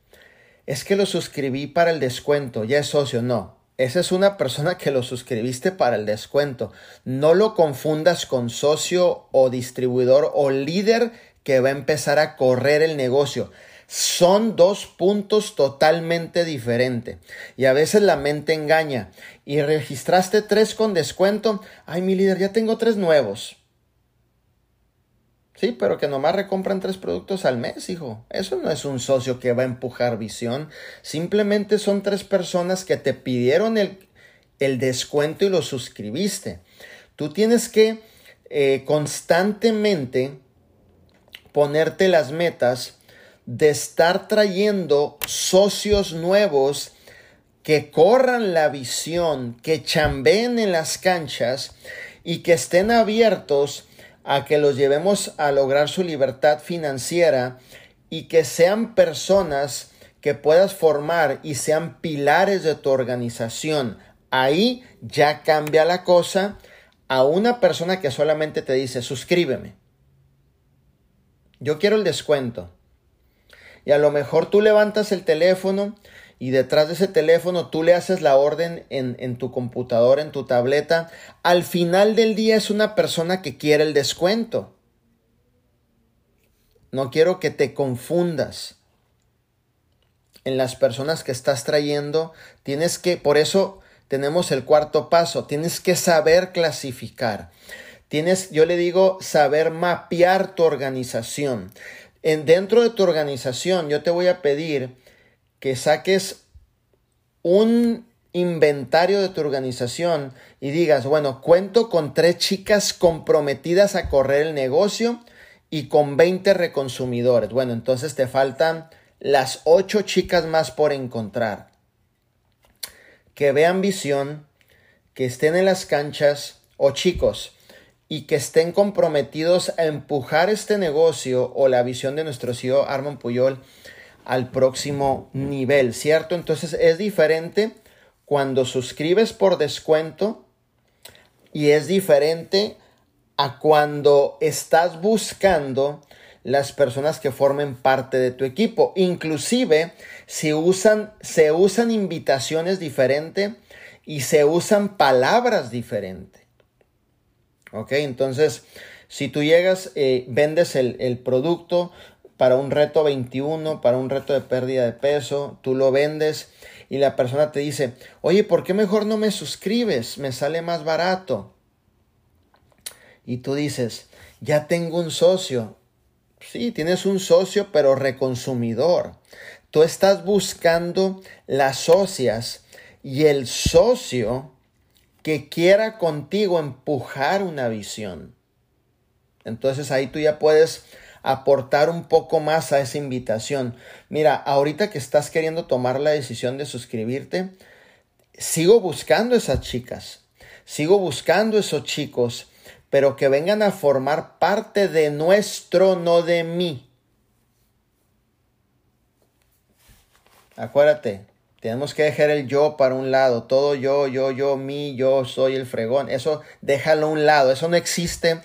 Es que lo suscribí para el descuento, ya es socio, no. Esa es una persona que lo suscribiste para el descuento. No lo confundas con socio o distribuidor o líder que va a empezar a correr el negocio. Son dos puntos totalmente diferentes. Y a veces la mente engaña. Y registraste tres con descuento. Ay, mi líder, ya tengo tres nuevos. Sí, pero que nomás recompran tres productos al mes, hijo. Eso no es un socio que va a empujar visión. Simplemente son tres personas que te pidieron el, el descuento y lo suscribiste. Tú tienes que eh, constantemente ponerte las metas de estar trayendo socios nuevos que corran la visión, que chambeen en las canchas y que estén abiertos a que los llevemos a lograr su libertad financiera y que sean personas que puedas formar y sean pilares de tu organización. Ahí ya cambia la cosa a una persona que solamente te dice suscríbeme. Yo quiero el descuento. Y a lo mejor tú levantas el teléfono y detrás de ese teléfono tú le haces la orden en, tu computadora, en tu tableta, al final del día es una persona que quiere el descuento. No quiero que te confundas en las personas que estás trayendo. Tienes que, por eso tenemos el cuarto paso, tienes que saber clasificar. Tienes, yo le digo, saber mapear tu organización. En, dentro de tu organización, yo te voy a pedir que saques un inventario de tu organización y digas, bueno, cuento con tres chicas comprometidas a correr el negocio y con 20 reconsumidores. Bueno, entonces te faltan las ocho chicas más por encontrar. Que vean visión, que estén en las canchas o chicos y que estén comprometidos a empujar este negocio o la visión de nuestro CEO Armand Puyol al próximo nivel, ¿cierto? Entonces es diferente cuando suscribes por descuento y es diferente a cuando estás buscando las personas que formen parte de tu equipo. Inclusive si usan, se usan invitaciones diferentes y se usan palabras diferentes. ¿Ok? Entonces, si tú llegas, eh, vendes el, el producto, para un reto 21, para un reto de pérdida de peso, tú lo vendes y la persona te dice, oye, ¿por qué mejor no me suscribes? Me sale más barato. Y tú dices, ya tengo un socio. Sí, tienes un socio, pero reconsumidor. Tú estás buscando las socias y el socio que quiera contigo empujar una visión. Entonces ahí tú ya puedes aportar un poco más a esa invitación. Mira, ahorita que estás queriendo tomar la decisión de suscribirte, sigo buscando esas chicas, sigo buscando esos chicos, pero que vengan a formar parte de nuestro, no de mí. Acuérdate, tenemos que dejar el yo para un lado, todo yo, yo, yo, mí, yo soy el fregón. Eso déjalo a un lado, eso no existe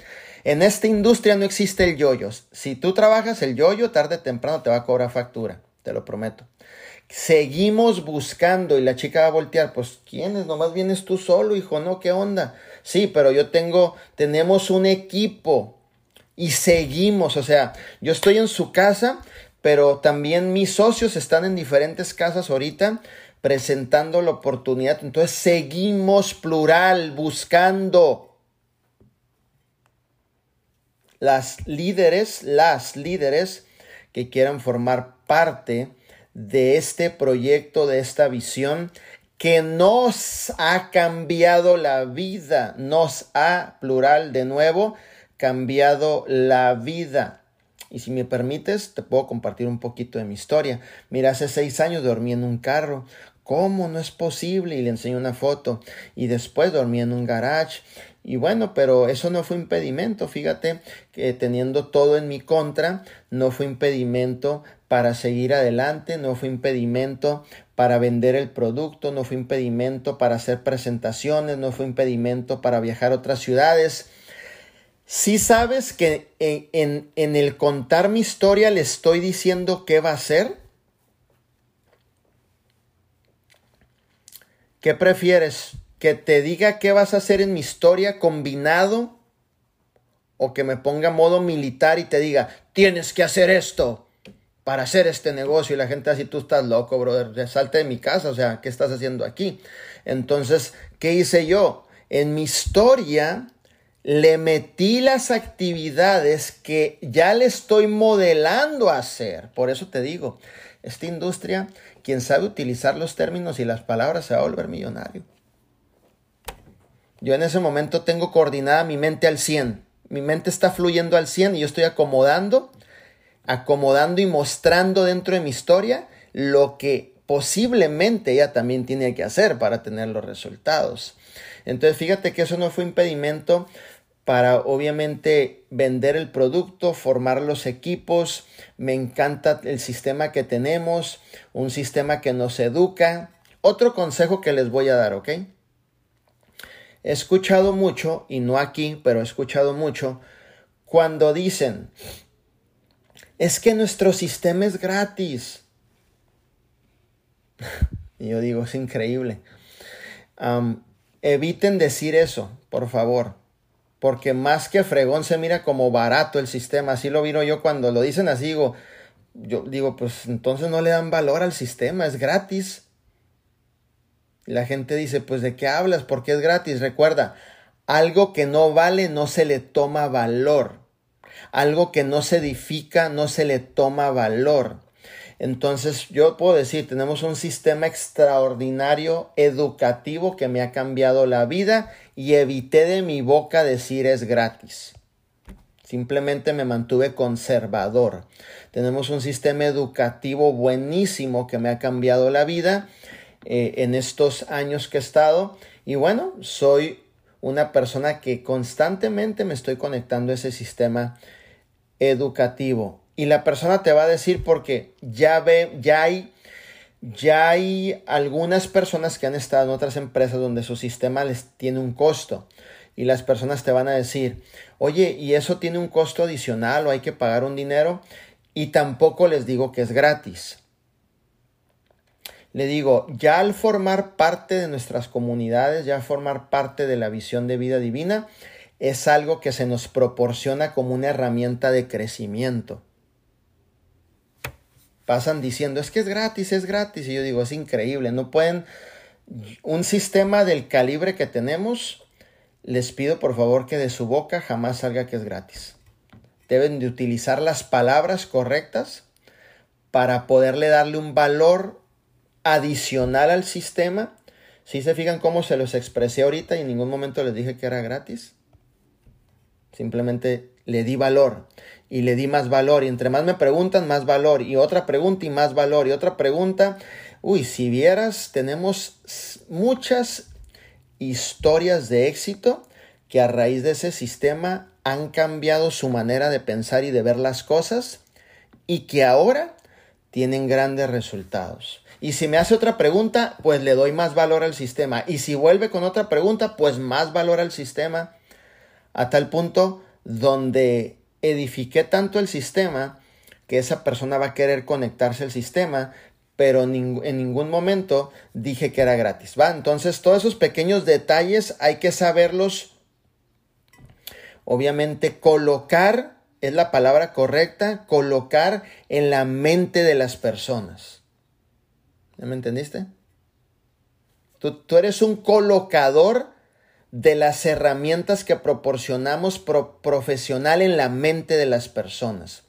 En esta industria no existe el yoyo. Si tú trabajas el yoyo, tarde o temprano te va a cobrar factura, te lo prometo. Seguimos buscando y la chica va a voltear, pues ¿quién es? Nomás vienes tú solo, hijo, ¿no? ¿Qué onda? Sí, pero yo tengo, tenemos un equipo y seguimos, o sea, yo estoy en su casa, pero también mis socios están en diferentes casas ahorita presentando la oportunidad. Entonces seguimos plural, buscando las líderes, las líderes que quieran formar parte de este proyecto, de esta visión que nos ha cambiado la vida, nos ha, plural de nuevo, cambiado la vida. Y si me permites, te puedo compartir un poquito de mi historia. Mira, hace seis años dormí en un carro ¿Cómo no es posible? Y le enseño una foto. Y después dormí en un garage. Y bueno, pero eso no fue impedimento, fíjate, que teniendo todo en mi contra, no fue impedimento para seguir adelante, no fue impedimento para vender el producto, no fue impedimento para hacer presentaciones, no fue impedimento para viajar a otras ciudades. Si sabes que en, en, en el contar mi historia le estoy diciendo qué va a ser, ¿Qué prefieres? ¿Que te diga qué vas a hacer en mi historia combinado? ¿O que me ponga modo militar y te diga, tienes que hacer esto para hacer este negocio? Y la gente así, tú estás loco, brother, salte de mi casa, o sea, ¿qué estás haciendo aquí? Entonces, ¿qué hice yo? En mi historia le metí las actividades que ya le estoy modelando a hacer. Por eso te digo, esta industria quien sabe utilizar los términos y las palabras se va a volver millonario. Yo en ese momento tengo coordinada mi mente al 100. Mi mente está fluyendo al 100 y yo estoy acomodando, acomodando y mostrando dentro de mi historia lo que posiblemente ella también tiene que hacer para tener los resultados. Entonces fíjate que eso no fue impedimento para obviamente vender el producto, formar los equipos. Me encanta el sistema que tenemos, un sistema que nos educa. Otro consejo que les voy a dar, ¿ok? He escuchado mucho, y no aquí, pero he escuchado mucho, cuando dicen, es que nuestro sistema es gratis. y yo digo, es increíble. eviten decir eso, por favor porque más que fregón se mira como barato el sistema. Así lo vino yo cuando lo dicen así, digo, yo digo, pues entonces no le dan valor al sistema, es gratis. La gente dice, pues de qué hablas, porque es gratis. Recuerda, algo que no vale no se le toma valor. Algo que no se edifica no se le toma valor. Entonces yo puedo decir, tenemos un sistema extraordinario educativo que me ha cambiado la vida y evité de mi boca decir es gratis. Simplemente me mantuve conservador. Tenemos un sistema educativo buenísimo que me ha cambiado la vida eh, en estos años que he estado. Y bueno, soy una persona que constantemente me estoy conectando a ese sistema educativo. Y la persona te va a decir porque ya ve, ya hay, ya hay algunas personas que han estado en otras empresas donde su sistema les tiene un costo. Y las personas te van a decir, oye, ¿y eso tiene un costo adicional o hay que pagar un dinero? Y tampoco les digo que es gratis. Le digo, ya al formar parte de nuestras comunidades, ya formar parte de la visión de vida divina, es algo que se nos proporciona como una herramienta de crecimiento pasan diciendo, es que es gratis, es gratis. Y yo digo, es increíble, no pueden, un sistema del calibre que tenemos, les pido por favor que de su boca jamás salga que es gratis. Deben de utilizar las palabras correctas para poderle darle un valor adicional al sistema. Si se fijan cómo se los expresé ahorita y en ningún momento les dije que era gratis. Simplemente le di valor y le di más valor y entre más me preguntan, más valor y otra pregunta y más valor y otra pregunta. Uy, si vieras, tenemos muchas historias de éxito que a raíz de ese sistema han cambiado su manera de pensar y de ver las cosas y que ahora tienen grandes resultados. Y si me hace otra pregunta, pues le doy más valor al sistema. Y si vuelve con otra pregunta, pues más valor al sistema. A tal punto donde edifiqué tanto el sistema que esa persona va a querer conectarse al sistema, pero en ningún momento dije que era gratis. ¿va? Entonces, todos esos pequeños detalles hay que saberlos, obviamente, colocar, es la palabra correcta, colocar en la mente de las personas. ¿Ya me entendiste? Tú, eres un colocador de las herramientas que proporcionamos profesional en la mente de las personas.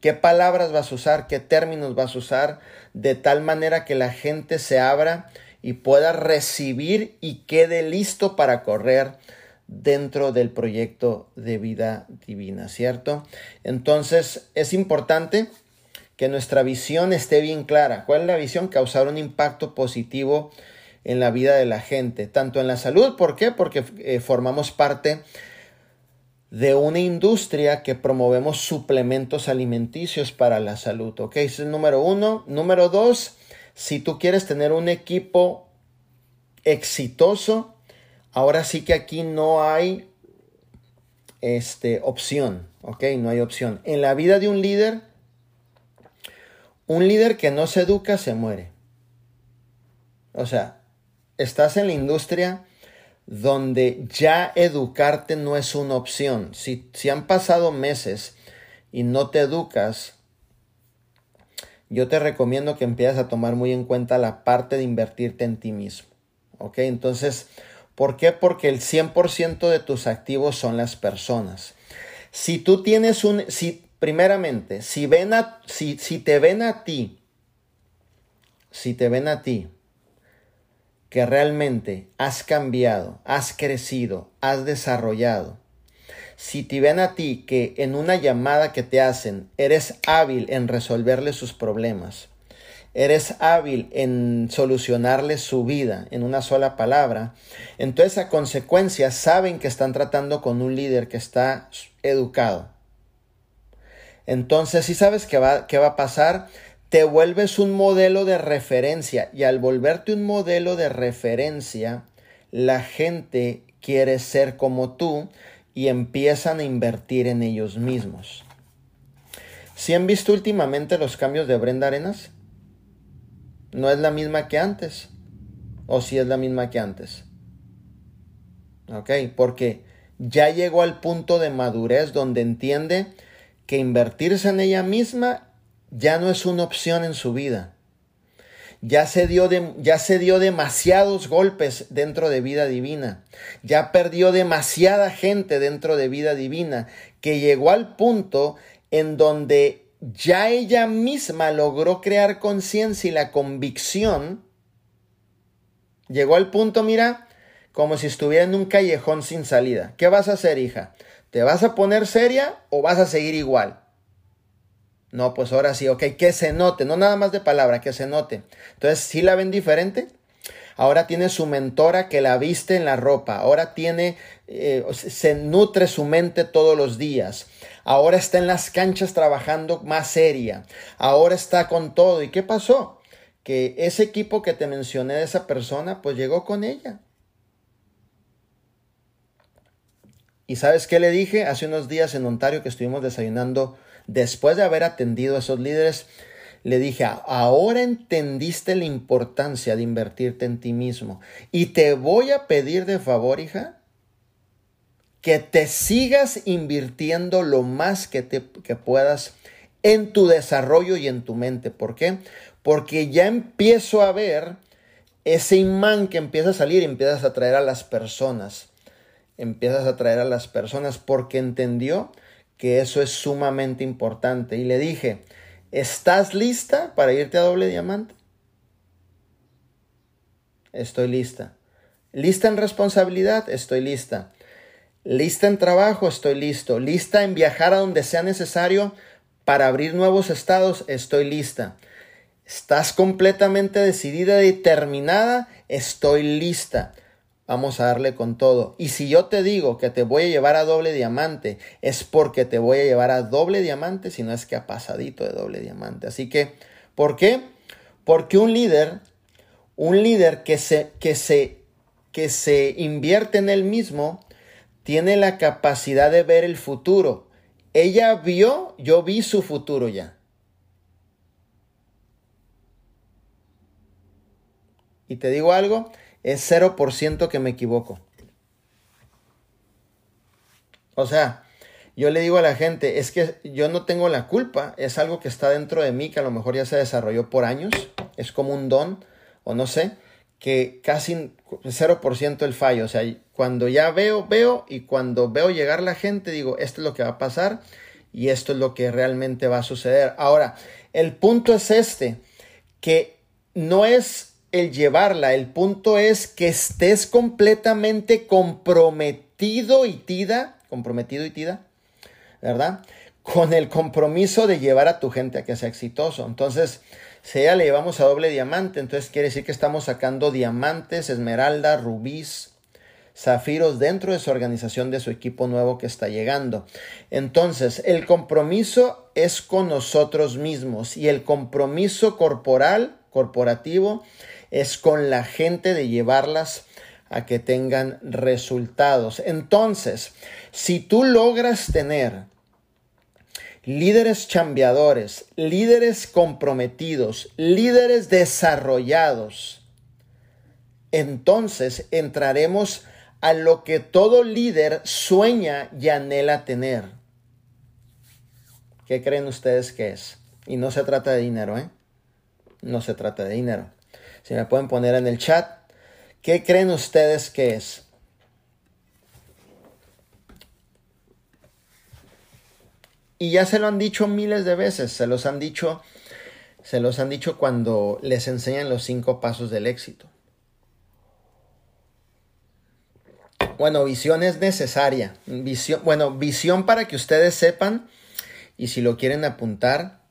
¿Qué palabras vas a usar? ¿Qué términos vas a usar? De tal manera que la gente se abra y pueda recibir y quede listo para correr dentro del proyecto de vida divina, ¿cierto? Entonces es importante que nuestra visión esté bien clara. ¿Cuál es la visión? Causar un impacto positivo en la vida de la gente, tanto en la salud, ¿por qué? Porque eh, formamos parte de una industria que promovemos suplementos alimenticios para la salud, ¿ok? Ese es el número uno. Número dos, si tú quieres tener un equipo exitoso, ahora sí que aquí no hay este, opción, ¿ok? No hay opción. En la vida de un líder, un líder que no se educa se muere. O sea, estás en la industria donde ya educarte no es una opción. Si, si han pasado meses y no te educas, yo te recomiendo que empieces a tomar muy en cuenta la parte de invertirte en ti mismo. ¿Ok? Entonces, ¿por qué? Porque el 100% de tus activos son las personas. Si tú tienes un, si, primeramente, si ven a, si, si te ven a ti, si te ven a ti, que realmente has cambiado, has crecido, has desarrollado, si te ven a ti que en una llamada que te hacen eres hábil en resolverle sus problemas, eres hábil en solucionarle su vida en una sola palabra, entonces a consecuencia saben que están tratando con un líder que está educado. Entonces, si sabes qué va, a pasar, te vuelves un modelo de referencia y al volverte un modelo de referencia, la gente quiere ser como tú y empiezan a invertir en ellos mismos. ¿Si han visto últimamente los cambios de Brenda Arenas? No es la misma que antes. ¿O si es la misma que antes? Ok, porque ya llegó al punto de madurez donde entiende que invertirse en ella misma ya no es una opción en su vida. Ya se, dio ya se dio demasiados golpes dentro de vida divina. Ya perdió demasiada gente dentro de vida divina que llegó al punto en donde ya ella misma logró crear conciencia y la convicción. Llegó al punto, mira, como si estuviera en un callejón sin salida. ¿Qué vas a hacer, hija? ¿Te vas a poner seria o vas a seguir igual? No, pues ahora sí, ok, que se note, no nada más de palabra, que se note. Entonces, ¿sí la ven diferente? Ahora tiene su mentora que la viste en la ropa, ahora tiene, eh, se nutre su mente todos los días, ahora está en las canchas trabajando más seria, ahora está con todo. ¿Y qué pasó? Que ese equipo que te mencioné de esa persona, pues llegó con ella. ¿Y sabes qué le dije hace unos días en Ontario que estuvimos desayunando después de haber atendido a esos líderes, le dije, ahora entendiste la importancia de invertirte en ti mismo. Y te voy a pedir de favor, hija, que te sigas invirtiendo lo más que, te, que puedas en tu desarrollo y en tu mente. ¿Por qué? Porque ya empiezo a ver ese imán que empieza a salir y empiezas a traer a las personas. Empiezas a traer a las personas porque entendió que eso es sumamente importante. Y le dije, ¿estás lista para irte a doble diamante? Estoy lista. ¿Lista en responsabilidad? Estoy lista. ¿Lista en trabajo? Estoy listo. ¿Lista en viajar a donde sea necesario para abrir nuevos estados? Estoy lista. ¿Estás completamente decidida y determinada? Estoy lista. Vamos a darle con todo. Y si yo te digo que te voy a llevar a doble diamante, es porque te voy a llevar a doble diamante, si no es que a pasadito de doble diamante. Así que, ¿por qué? Porque un líder, un líder que se, que se, que se invierte en él mismo, tiene la capacidad de ver el futuro. Ella vio, yo vi su futuro ya. Y te digo algo, es 0% que me equivoco. O sea, yo le digo a la gente, es que yo no tengo la culpa, es algo que está dentro de mí, que a lo mejor ya se desarrolló por años, es como un don, o no sé, que casi 0% el fallo. O sea, cuando ya veo, veo, y cuando veo llegar la gente, digo, esto es lo que va a pasar y esto es lo que realmente va a suceder. Ahora, el punto es este, que no es el llevarla, el punto es que estés completamente comprometido y tida comprometido y tida, ¿verdad? Con el compromiso de llevar a tu gente a que sea exitoso. Entonces, si a ella le llevamos a doble diamante, entonces quiere decir que estamos sacando diamantes, esmeralda, rubíes, zafiros dentro de su organización, de su equipo nuevo que está llegando. Entonces, el compromiso es con nosotros mismos y el compromiso corporal, corporativo, es con la gente de llevarlas a que tengan resultados. Entonces, si tú logras tener líderes chambeadores, líderes comprometidos, líderes desarrollados, entonces entraremos a lo que todo líder sueña y anhela tener. ¿Qué creen ustedes que es? Y no se trata de dinero, ¿eh? No se trata de dinero. Si me pueden poner en el chat, ¿Qué creen ustedes que es? Y ya se lo han dicho miles de veces, se los han dicho, se los han dicho cuando les enseñan los cinco pasos del éxito. Bueno, visión es necesaria. Visión, bueno, visión para que ustedes sepan y si lo quieren apuntar,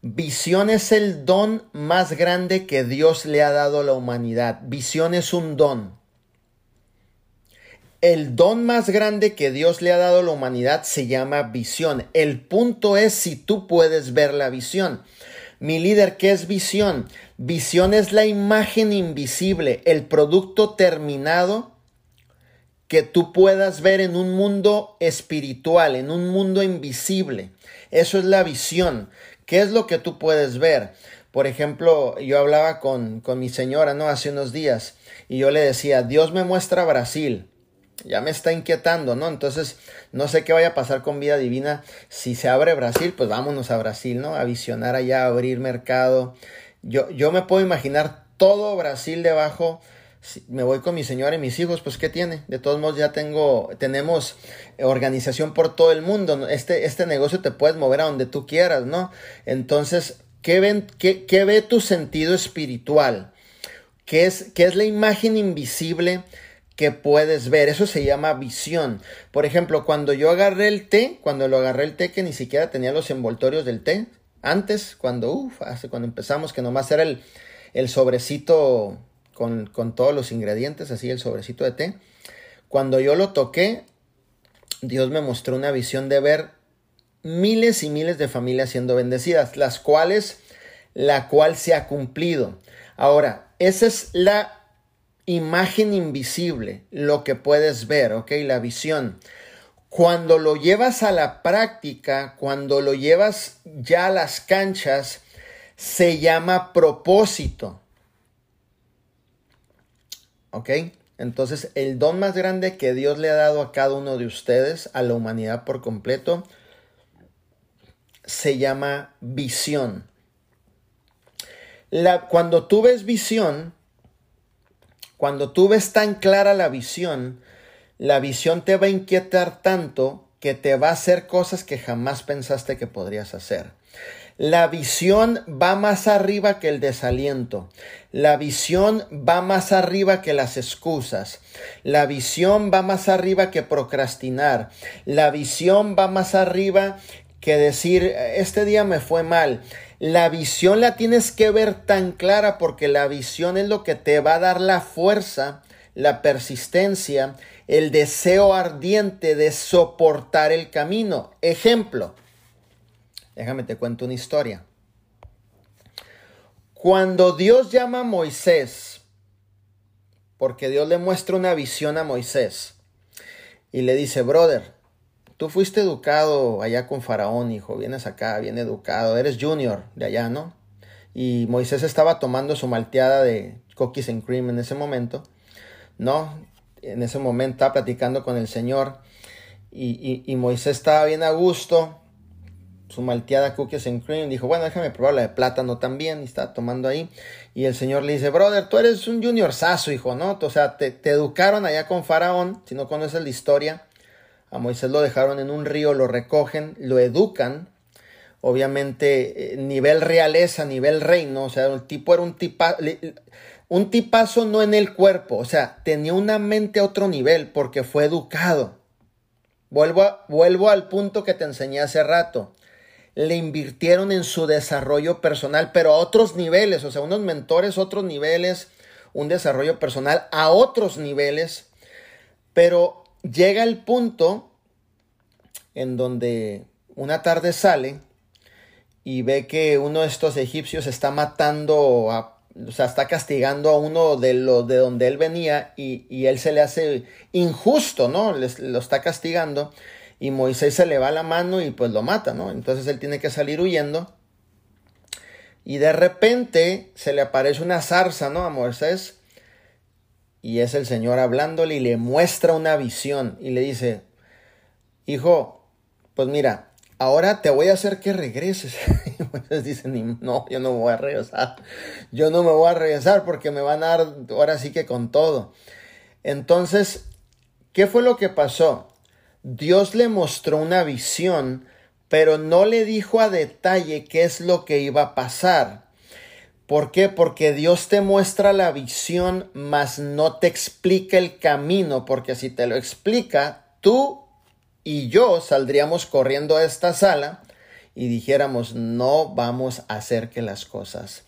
Visión es el don más grande que Dios le ha dado a la humanidad. Visión es un don. El don más grande que Dios le ha dado a la humanidad se llama visión. El punto es si tú puedes ver la visión. Mi líder, ¿qué es visión? Visión es la imagen invisible, el producto terminado que tú puedas ver en un mundo espiritual, en un mundo invisible. Eso es la visión. ¿Qué es lo que tú puedes ver? Por ejemplo, yo hablaba con, con mi señora, ¿no? Hace unos días y yo le decía, Dios me muestra Brasil. Ya me está inquietando, ¿no? Entonces, no sé qué vaya a pasar con vida divina. Si se abre Brasil, pues vámonos a Brasil, ¿no? A visionar allá, a abrir mercado. Yo, yo me puedo imaginar todo Brasil debajo me voy con mi señora y mis hijos, pues ¿qué tiene? De todos modos ya tengo, tenemos organización por todo el mundo. Este, este negocio te puedes mover a donde tú quieras, ¿no? Entonces, ¿qué, ven, qué, qué ve tu sentido espiritual? ¿Qué es, ¿Qué es la imagen invisible que puedes ver? Eso se llama visión. Por ejemplo, cuando yo agarré el té, cuando lo agarré el té que ni siquiera tenía los envoltorios del té, antes, cuando, uff, hace cuando empezamos, que nomás era el, el sobrecito con, todos los ingredientes, así el sobrecito de té. Cuando yo lo toqué, Dios me mostró una visión de ver miles y miles de familias siendo bendecidas, las cuales, la cual se ha cumplido. Ahora, esa es la imagen invisible, lo que puedes ver, ¿ok? La visión. Cuando lo llevas a la práctica, cuando lo llevas ya a las canchas, se llama propósito. ¿Ok? Entonces, el don más grande que Dios le ha dado a cada uno de ustedes, a la humanidad por completo, se llama visión. Cuando tú ves visión, cuando tú ves tan clara la visión, la visión te va a inquietar tanto que te va a hacer cosas que jamás pensaste que podrías hacer. La visión va más arriba que el desaliento. La visión va más arriba que las excusas. La visión va más arriba que procrastinar. La visión va más arriba que decir, este día me fue mal. La visión la tienes que ver tan clara porque la visión es lo que te va a dar la fuerza, la persistencia, el deseo ardiente de soportar el camino. Ejemplo, Déjame te cuento una historia. Cuando Dios llama a Moisés, porque Dios le muestra una visión a Moisés, y le dice, brother, tú fuiste educado allá con Faraón, hijo, vienes acá, bien educado, eres junior de allá, ¿no? Y Moisés estaba tomando su malteada de cookies and cream en ese momento, ¿no? En ese momento estaba platicando con el Señor y, y Moisés estaba bien a gusto, su malteada cookies and cream, dijo, bueno, déjame probar la de plátano también, y está tomando ahí. Y el señor le dice, brother, tú eres un junior saso, hijo, ¿no? O sea, te, educaron allá con Faraón, si no conoces la historia. A Moisés lo dejaron en un río, lo recogen, lo educan. Obviamente, eh, nivel realeza, nivel reino, o sea, el tipo era un tipa, un tipazo no en el cuerpo, o sea, tenía una mente a otro nivel porque fue educado. Vuelvo, vuelvo al punto que te enseñé hace rato le invirtieron en su desarrollo personal, pero a otros niveles, o sea, unos mentores, otros niveles, un desarrollo personal a otros niveles, pero llega el punto en donde una tarde sale y ve que uno de estos egipcios está matando, o sea, está castigando a uno de los de donde él venía y, y él se le hace injusto, ¿no? lo está castigando y Moisés se le va la mano y pues lo mata, ¿no? Entonces él tiene que salir huyendo. Y de repente se le aparece una zarza, ¿no? A Moisés. Y es el Señor hablándole y le muestra una visión y le dice, hijo, pues mira, ahora te voy a hacer que regreses. Y Moisés dice, no, yo no me voy a regresar. Yo no me voy a regresar porque me van a dar ahora sí que con todo. Entonces, ¿qué fue lo que pasó? Dios le mostró una visión, pero no le dijo a detalle qué es lo que iba a pasar. ¿Por qué? Porque Dios te muestra la visión, mas no te explica el camino, porque si te lo explica, tú y yo saldríamos corriendo a esta sala y dijéramos, no vamos a hacer que las cosas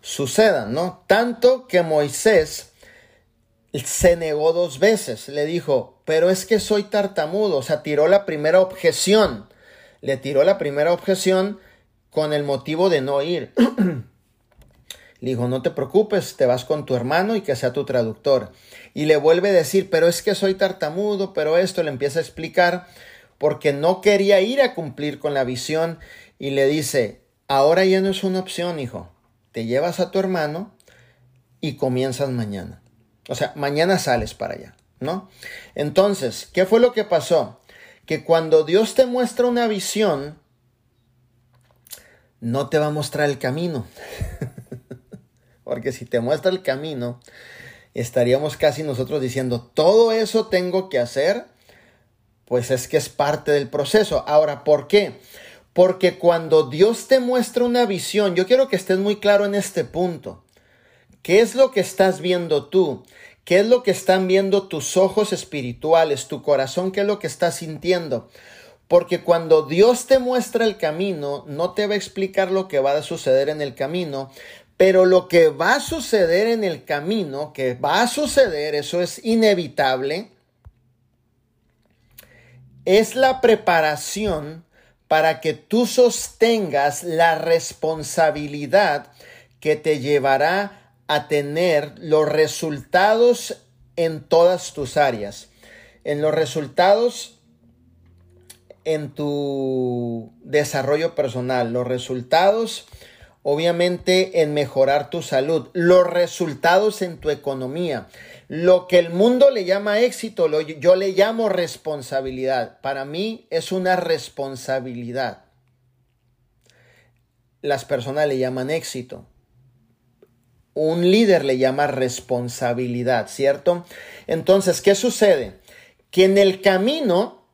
sucedan, ¿no? Tanto que Moisés se negó dos veces. Le dijo, pero es que soy tartamudo. O sea, tiró la primera objeción. Le tiró la primera objeción con el motivo de no ir. le dijo, no te preocupes, te vas con tu hermano y que sea tu traductor. Y le vuelve a decir, pero es que soy tartamudo, pero esto le empieza a explicar porque no quería ir a cumplir con la visión y le dice, ahora ya no es una opción, hijo. Te llevas a tu hermano y comienzas mañana. O sea, mañana sales para allá, ¿no? Entonces, ¿qué fue lo que pasó? Que cuando Dios te muestra una visión, no te va a mostrar el camino. Porque si te muestra el camino, estaríamos casi nosotros diciendo, todo eso tengo que hacer, pues es que es parte del proceso. Ahora, ¿por qué? Porque cuando Dios te muestra una visión, yo quiero que estés muy claro en este punto. ¿Qué es lo que estás viendo tú? ¿Qué es lo que están viendo tus ojos espirituales, tu corazón? ¿Qué es lo que estás sintiendo? Porque cuando Dios te muestra el camino, no te va a explicar lo que va a suceder en el camino, pero lo que va a suceder en el camino, que va a suceder, eso es inevitable, es la preparación para que tú sostengas la responsabilidad que te llevará a tener los resultados en todas tus áreas. En los resultados en tu desarrollo personal, los resultados obviamente en mejorar tu salud, los resultados en tu economía, lo que el mundo le llama éxito, yo le llamo responsabilidad. Para mí es una responsabilidad. Las personas le llaman éxito un líder le llama responsabilidad, ¿cierto? Entonces, ¿qué sucede? Que en el camino,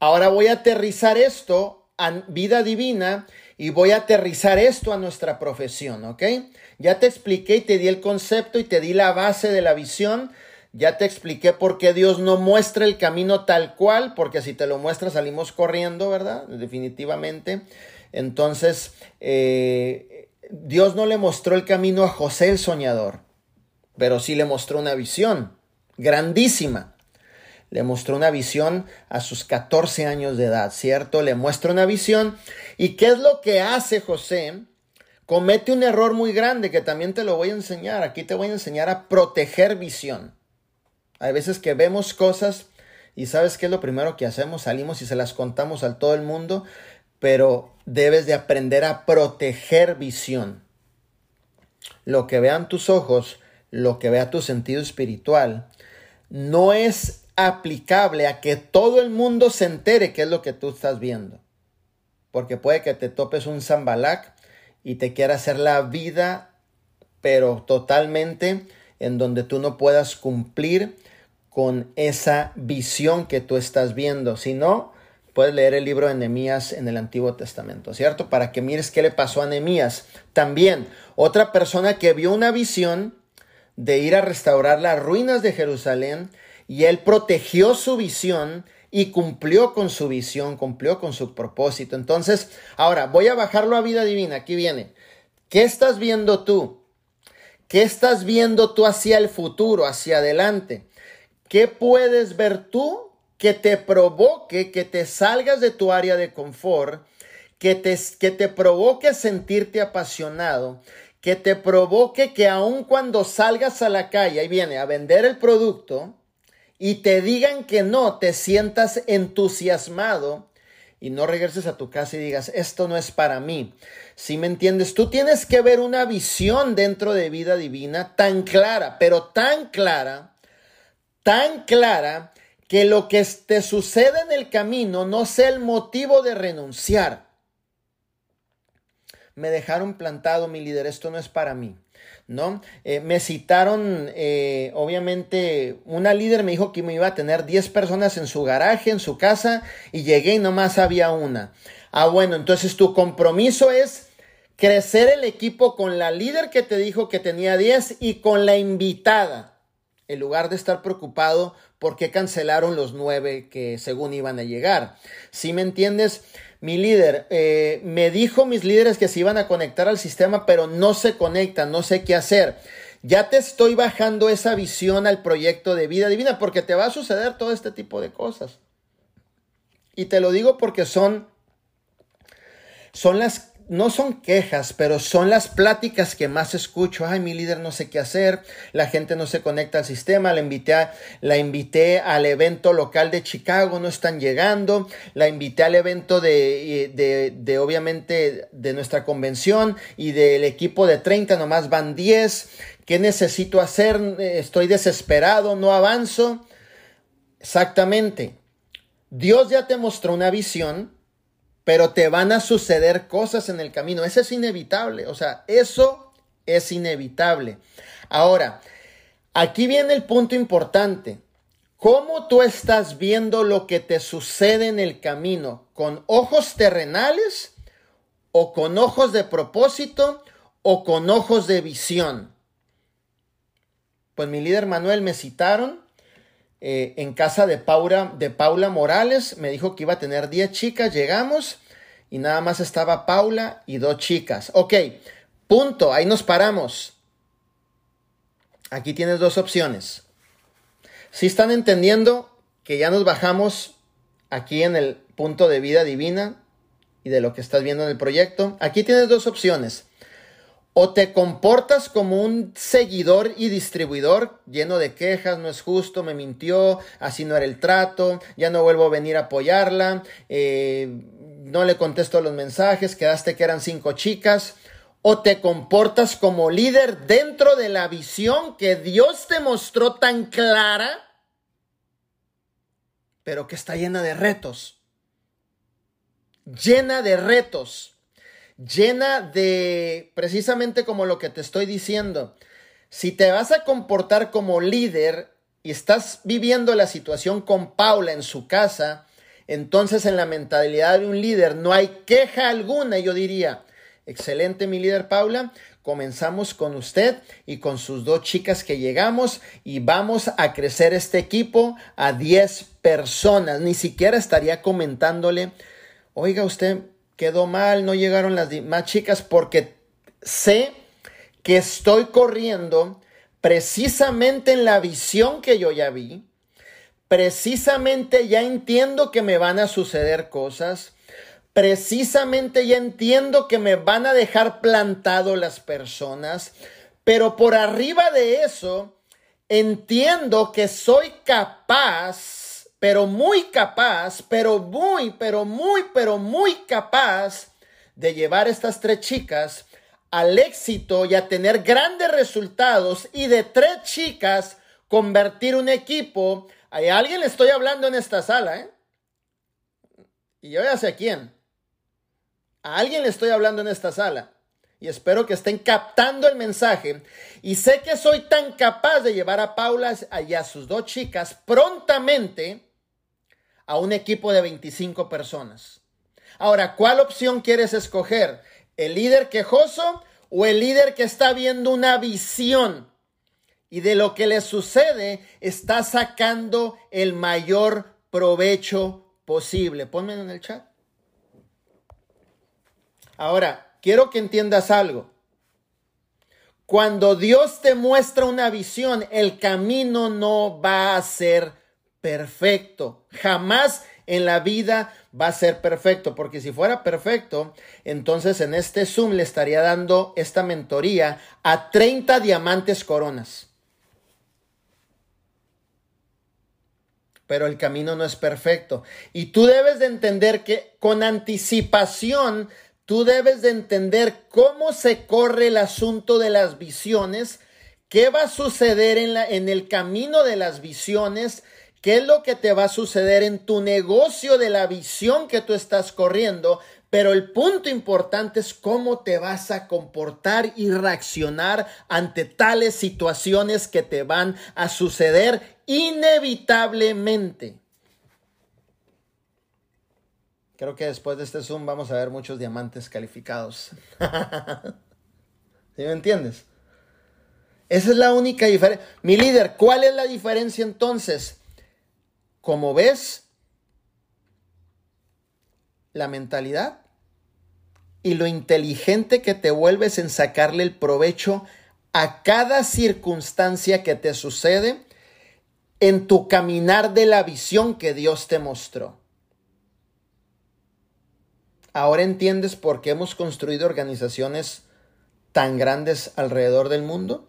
ahora voy a aterrizar esto a vida divina y voy a aterrizar esto a nuestra profesión, ¿ok? Ya te expliqué y te di el concepto y te di la base de la visión. Ya te expliqué por qué Dios no muestra el camino tal cual, porque si te lo muestra salimos corriendo, ¿verdad? Definitivamente. Entonces, eh, Dios no le mostró el camino a José el soñador, pero sí le mostró una visión grandísima. Le mostró una visión a sus 14 años de edad, ¿cierto? Le muestra una visión. ¿Y qué es lo que hace José? Comete un error muy grande que también te lo voy a enseñar. Aquí te voy a enseñar a proteger visión. Hay veces que vemos cosas Y sabes qué es lo primero que hacemos? Salimos y se las contamos a todo el mundo, pero debes de aprender a proteger visión. Lo que vean tus ojos, lo que vea tu sentido espiritual, no es aplicable a que todo el mundo se entere qué es lo que tú estás viendo. Porque puede que te topes un zambalac y te quiera hacer la vida, pero totalmente en donde tú no puedas cumplir con esa visión que tú estás viendo. Si no, puedes leer el libro de Nehemías en el Antiguo Testamento, ¿cierto? Para que mires qué le pasó a Nehemías. También, otra persona que vio una visión de ir a restaurar las ruinas de Jerusalén y él protegió su visión y cumplió con su visión, cumplió con su propósito. Entonces, ahora voy a bajarlo a vida divina. Aquí viene. ¿Qué estás viendo tú? ¿Qué estás viendo tú hacia el futuro, hacia adelante? ¿Qué puedes ver tú que te provoque que te salgas de tu área de confort, que te, que te provoque sentirte apasionado, que te provoque que aun cuando salgas a la calle y viene a vender el producto y te digan que no, te sientas entusiasmado y no regreses a tu casa y digas, esto no es para mí. Si me entiendes, tú tienes que ver una visión dentro de vida divina tan clara, pero tan clara, tan clara, que lo que te sucede en el camino no sea el motivo de renunciar. Me dejaron plantado, mi líder, esto no es para mí. ¿no? Eh, me citaron, eh, obviamente, una líder me dijo que me iba a tener 10 personas en su garaje, en su casa, y llegué y nomás había una. Ah, bueno, entonces tu compromiso es crecer el equipo con la líder que te dijo que tenía 10 y con la invitada, en lugar de estar preocupado porque cancelaron los 9 que según iban a llegar. ¿Sí me entiendes? mi líder, eh, me dijo mis líderes que se iban a conectar al sistema, pero no se conectan, no sé qué hacer. Ya te estoy bajando esa visión al proyecto de vida divina porque te va a suceder todo este tipo de cosas. Y te lo digo porque son, son las no son quejas, pero son las pláticas que más escucho. Ay, mi líder no sé qué hacer, la gente no se conecta al sistema, la invité, la invité al evento local de Chicago, no están llegando, la invité al evento de, de, de obviamente, de nuestra convención y del equipo de 30, nomás van 10. ¿Qué necesito hacer? Estoy desesperado, no avanzo. Exactamente. Dios ya te mostró una visión pero te van a suceder cosas en el camino. Eso es inevitable, o sea, eso es inevitable. Ahora, aquí viene el punto importante. ¿Cómo tú estás viendo lo que te sucede en el camino? ¿Con ojos terrenales o con ojos de propósito o con ojos de visión? Pues mi líder Manuel me citaron eh, en casa de Paula, de Paula Morales. Me dijo que iba a tener 10 chicas. Llegamos y nada más estaba Paula y dos chicas. Ok, punto. Ahí nos paramos. Aquí tienes dos opciones. Si están entendiendo que ya nos bajamos aquí en el punto de vida divina y de lo que estás viendo en el proyecto, aquí tienes dos opciones. O te comportas como un seguidor y distribuidor lleno de quejas, no es justo, me mintió, así no era el trato, ya no vuelvo a venir a apoyarla, eh, no le contesto los mensajes, quedaste que eran cinco chicas, o te comportas como líder dentro de la visión que Dios te mostró tan clara, pero que está llena de retos, llena de retos llena de precisamente como lo que te estoy diciendo. Si te vas a comportar como líder y estás viviendo la situación con Paula en su casa, entonces en la mentalidad de un líder no hay queja alguna. Yo diría, excelente mi líder Paula, comenzamos con usted y con sus dos chicas que llegamos y vamos a crecer este equipo a 10 personas. Ni siquiera estaría comentándole, oiga usted, quedó mal, no llegaron las más chicas porque sé que estoy corriendo precisamente en la visión que yo ya vi, precisamente ya entiendo que me van a suceder cosas, precisamente ya entiendo que me van a dejar plantado las personas, pero por arriba de eso, entiendo que soy capaz pero muy capaz, pero muy, pero muy, pero muy capaz de llevar estas tres chicas al éxito y a tener grandes resultados y de tres chicas convertir un equipo. ¿A alguien le estoy hablando en esta sala, ¿eh? Y yo ya sé a quién. A alguien le estoy hablando en esta sala. Y espero que estén captando el mensaje. Y sé que soy tan capaz de llevar a Paula y a sus dos chicas prontamente a un equipo de 25 personas. Ahora, ¿cuál opción quieres escoger? ¿El líder quejoso o el líder que está viendo una visión y de lo que le sucede está sacando el mayor provecho posible? Ponme en el chat. Ahora, quiero que entiendas algo. Cuando Dios te muestra una visión, el camino no va a ser perfecto. Jamás en la vida va a ser perfecto, porque si fuera perfecto, entonces en este Zoom le estaría dando esta mentoría a 30 diamantes coronas. Pero el camino no es perfecto. Y tú debes de entender que con anticipación, tú debes de entender cómo se corre el asunto de las visiones, qué va a suceder en, la, en el camino de las visiones, qué es lo que te va a suceder en tu negocio de la visión que tú estás corriendo, pero el punto importante es cómo te vas a comportar y reaccionar ante tales situaciones que te van a suceder inevitablemente. Creo que después de este Zoom vamos a ver muchos diamantes calificados. ¿Sí me entiendes? Esa es la única diferencia. Mi líder, ¿cuál es la diferencia entonces? Como ves, la mentalidad y lo inteligente que te vuelves en sacarle el provecho a cada circunstancia que te sucede en tu caminar de la visión que Dios te mostró. Ahora entiendes por qué hemos construido organizaciones tan grandes alrededor del mundo.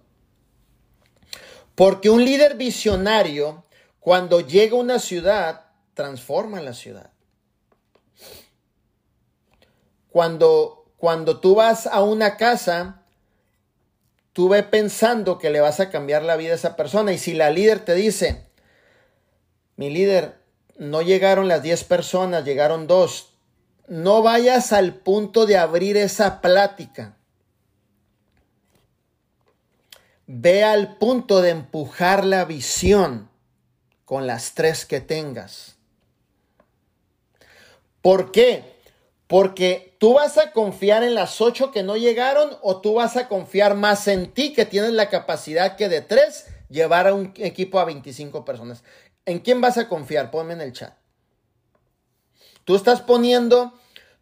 Porque un líder visionario cuando llega una ciudad, transforma la ciudad. Cuando, cuando tú vas a una casa, tú ves pensando que le vas a cambiar la vida a esa persona. Y si la líder te dice, mi líder, no llegaron las 10 personas, llegaron dos, no vayas al punto de abrir esa plática. Ve al punto de empujar la visión con las tres que tengas. ¿Por qué? Porque tú vas a confiar en las ocho que no llegaron o tú vas a confiar más en ti que tienes la capacidad que de tres llevar a un equipo a 25 personas. ¿En quién vas a confiar? Ponme en el chat. ¿Tú estás poniendo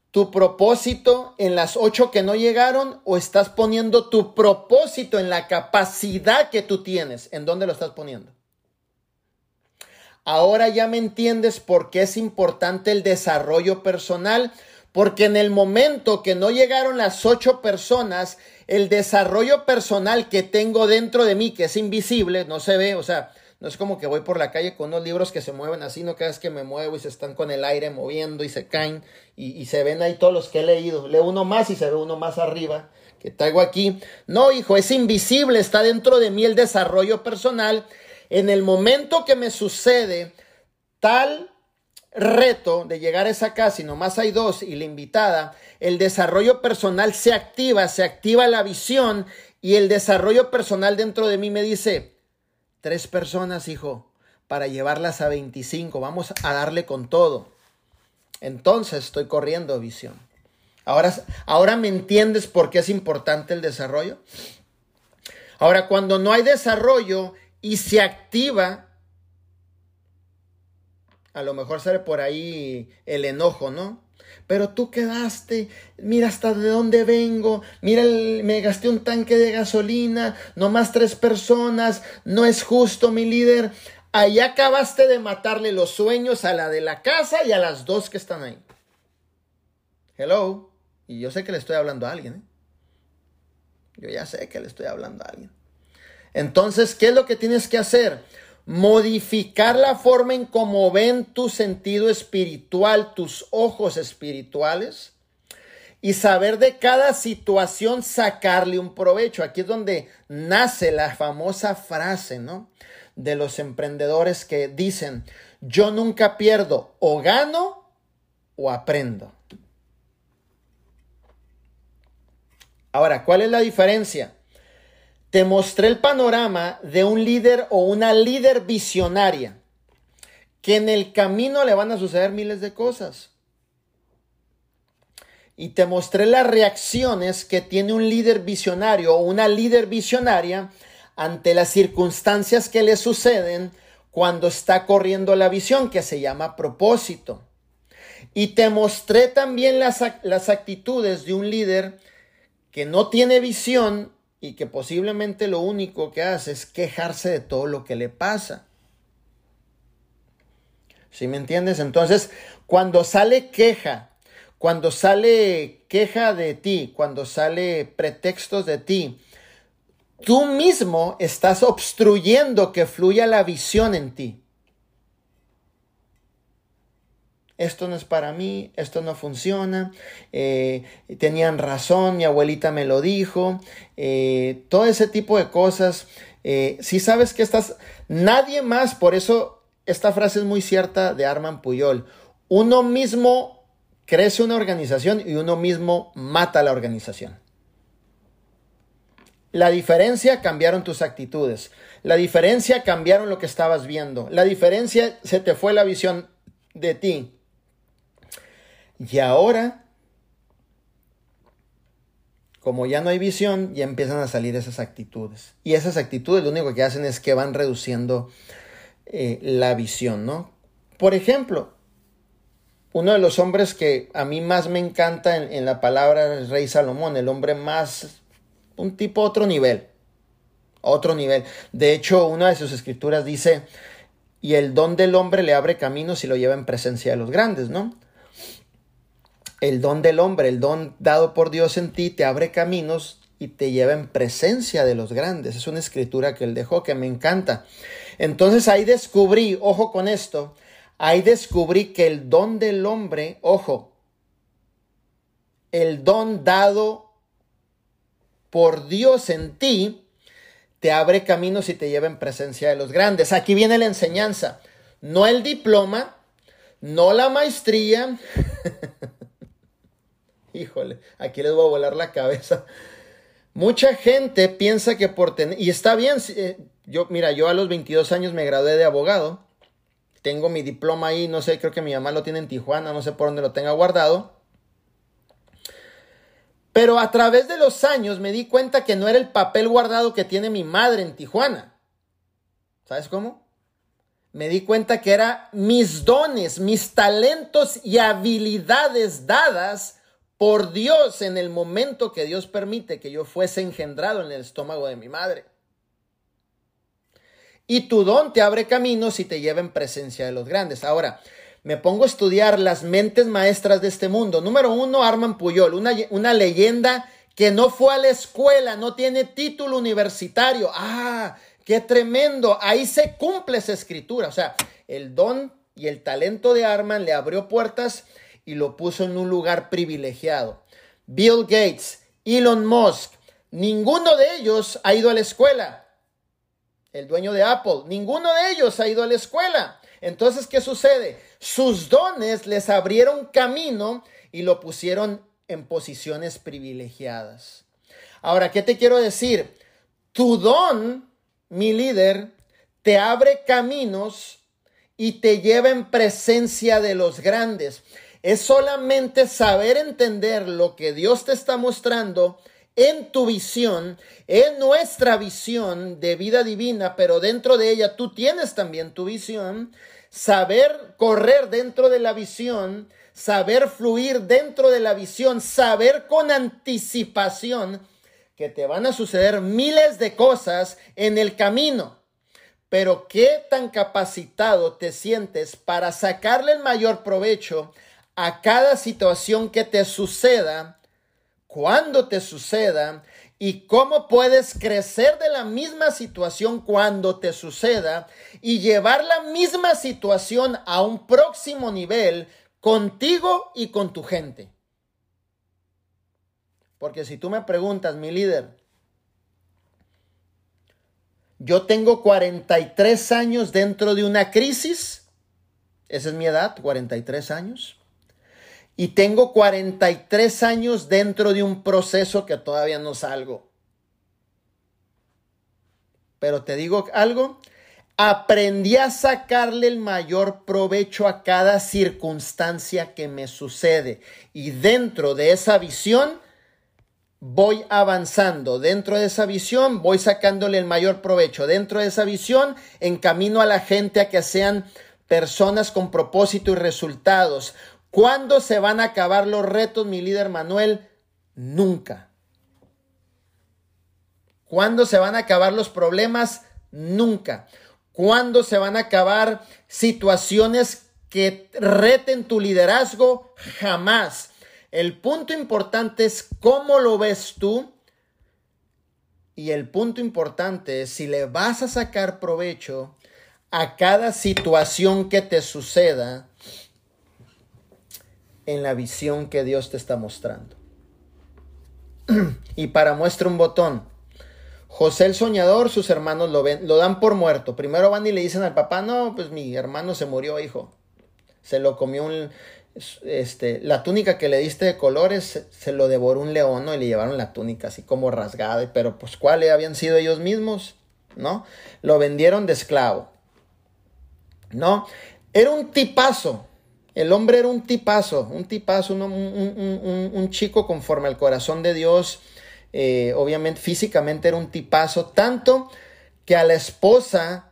tu propósito en las ocho que no llegaron o estás poniendo tu propósito en la capacidad que tú tienes? ¿En dónde lo estás poniendo? Ahora ya me entiendes por qué es importante el desarrollo personal, porque en el momento que no llegaron las ocho personas, el desarrollo personal que tengo dentro de mí, que es invisible, no se ve, o sea, no es como que voy por la calle con unos libros que se mueven así, no cada vez que me muevo y se están con el aire moviendo y se caen y, se ven ahí todos los que he leído. Leo uno más y se ve uno más arriba que traigo aquí. No, hijo, es invisible, está dentro de mí el desarrollo personal en el momento que me sucede tal reto de llegar a esa casa y nomás hay dos y la invitada, el desarrollo personal se activa, se activa la visión y el desarrollo personal dentro de mí me dice, tres personas, hijo, para llevarlas a 25, vamos a darle con todo. Entonces estoy corriendo visión. Ahora, ahora me entiendes por qué es importante el desarrollo. Ahora, cuando no hay desarrollo, y se activa, a lo mejor sale por ahí el enojo, ¿no? Pero tú quedaste, mira hasta de dónde vengo, mira, me gasté un tanque de gasolina, nomás tres personas, no es justo, mi líder. Ahí acabaste de matarle los sueños a la de la casa y a las dos que están ahí. Hello. Y yo sé que le estoy hablando a alguien. ¿eh? Yo ya sé que le estoy hablando a alguien. Entonces, ¿qué es lo que tienes que hacer? modificar la forma en cómo ven tu sentido espiritual, tus ojos espirituales y saber de cada situación sacarle un provecho. Aquí es donde nace la famosa frase, ¿no? De los emprendedores que dicen, yo nunca pierdo, o gano o aprendo. Ahora, ¿cuál es la diferencia? Te mostré el panorama de un líder o una líder visionaria, que en el camino le van a suceder miles de cosas. Y te mostré las reacciones que tiene un líder visionario o una líder visionaria ante las circunstancias que le suceden cuando está corriendo la visión, que se llama propósito. Y te mostré también las, las actitudes de un líder que no tiene visión y que posiblemente lo único que hace es quejarse de todo lo que le pasa. ¿Sí me entiendes? Entonces, cuando sale queja, cuando sale queja de ti, cuando sale pretextos de ti, tú mismo estás obstruyendo que fluya la visión en ti. Esto no es para mí, esto no funciona, eh, tenían razón, mi abuelita me lo dijo, eh, todo ese tipo de cosas. Eh, si sabes que estás, nadie más, por eso esta frase es muy cierta de Arman Puyol, uno mismo crece una organización y uno mismo mata la organización. La diferencia cambiaron tus actitudes. La diferencia cambiaron lo que estabas viendo. La diferencia se te fue la visión de ti. Y ahora, como ya no hay visión, ya empiezan a salir esas actitudes. Y esas actitudes lo único que hacen es que van reduciendo eh, la visión, ¿no? Por ejemplo, uno de los hombres que a mí más me encanta en, la palabra es Rey Salomón, el hombre más, un tipo otro nivel, otro nivel. De hecho, una de sus escrituras dice, y el don del hombre le abre caminos y lo lleva en presencia de los grandes, ¿no? El don del hombre, el don dado por Dios en ti, te abre caminos y te lleva en presencia de los grandes. Es una escritura que él dejó que me encanta. Entonces ahí descubrí, ojo con esto, ahí descubrí que el don del hombre, ojo, el don dado por Dios en ti, te abre caminos y te lleva en presencia de los grandes. Aquí viene la enseñanza, no el diploma, no la maestría. híjole, aquí les voy a volar la cabeza. Mucha gente piensa que por tener, y está bien, eh, yo, mira, yo a los 22 años me gradué de abogado, tengo mi diploma ahí, no sé, creo que mi mamá lo tiene en Tijuana, no sé por dónde lo tenga guardado. Pero a través de los años me di cuenta que no era el papel guardado que tiene mi madre en Tijuana. ¿Sabes cómo? Me di cuenta que era mis dones, mis talentos y habilidades dadas por Dios en el momento que Dios permite que yo fuese engendrado en el estómago de mi madre. Y tu don te abre caminos y te lleva en presencia de los grandes. Ahora, me pongo a estudiar las mentes maestras de este mundo. Número uno, Arman Puyol, una, una leyenda que no fue a la escuela, no tiene título universitario. Ah, qué tremendo. Ahí se cumple esa escritura. O sea, el don y el talento de Arman le abrió puertas y lo puso en un lugar privilegiado. Bill Gates, Elon Musk, ninguno de ellos ha ido a la escuela. El dueño de Apple, ninguno de ellos ha ido a la escuela. Entonces, ¿qué sucede? Sus dones les abrieron camino y lo pusieron en posiciones privilegiadas. Ahora, ¿qué te quiero decir? Tu don, mi líder, te abre caminos y te lleva en presencia de los grandes es solamente saber entender lo que Dios te está mostrando en tu visión, en nuestra visión de vida divina, pero dentro de ella tú tienes también tu visión, saber correr dentro de la visión, saber fluir dentro de la visión, saber con anticipación que te van a suceder miles de cosas en el camino. Pero qué tan capacitado te sientes para sacarle el mayor provecho a cada situación que te suceda cuando te suceda y cómo puedes crecer de la misma situación cuando te suceda y llevar la misma situación a un próximo nivel contigo y con tu gente. Porque si tú me preguntas, mi líder, yo tengo 43 años dentro de una crisis, esa es mi edad, 43 años, y tengo 43 años dentro de un proceso que todavía no salgo. Pero te digo algo, aprendí a sacarle el mayor provecho a cada circunstancia que me sucede. Y dentro de esa visión, voy avanzando. Dentro de esa visión, voy sacándole el mayor provecho. Dentro de esa visión, encamino a la gente a que sean personas con propósito y resultados. ¿Cuándo se van a acabar los retos, mi líder Manuel? Nunca. ¿Cuándo se van a acabar los problemas? Nunca. ¿Cuándo se van a acabar situaciones que reten tu liderazgo? Jamás. El punto importante es cómo lo ves tú. Y el punto importante es si le vas a sacar provecho a cada situación que te suceda en la visión que Dios te está mostrando. y para muestra un botón, José el soñador, sus hermanos lo ven, lo dan por muerto. Primero van y le dicen al papá, no, pues mi hermano se murió, hijo. Se lo comió un, este, la túnica que le diste de colores, se, lo devoró un león, ¿no? Y le llevaron la túnica así como rasgada, pero pues ¿cuáles habían sido ellos mismos? ¿No? Lo vendieron de esclavo. ¿No? Era un tipazo, el hombre era un tipazo, un tipazo, un, chico conforme al corazón de Dios. Eh, obviamente físicamente era un tipazo, tanto que a la esposa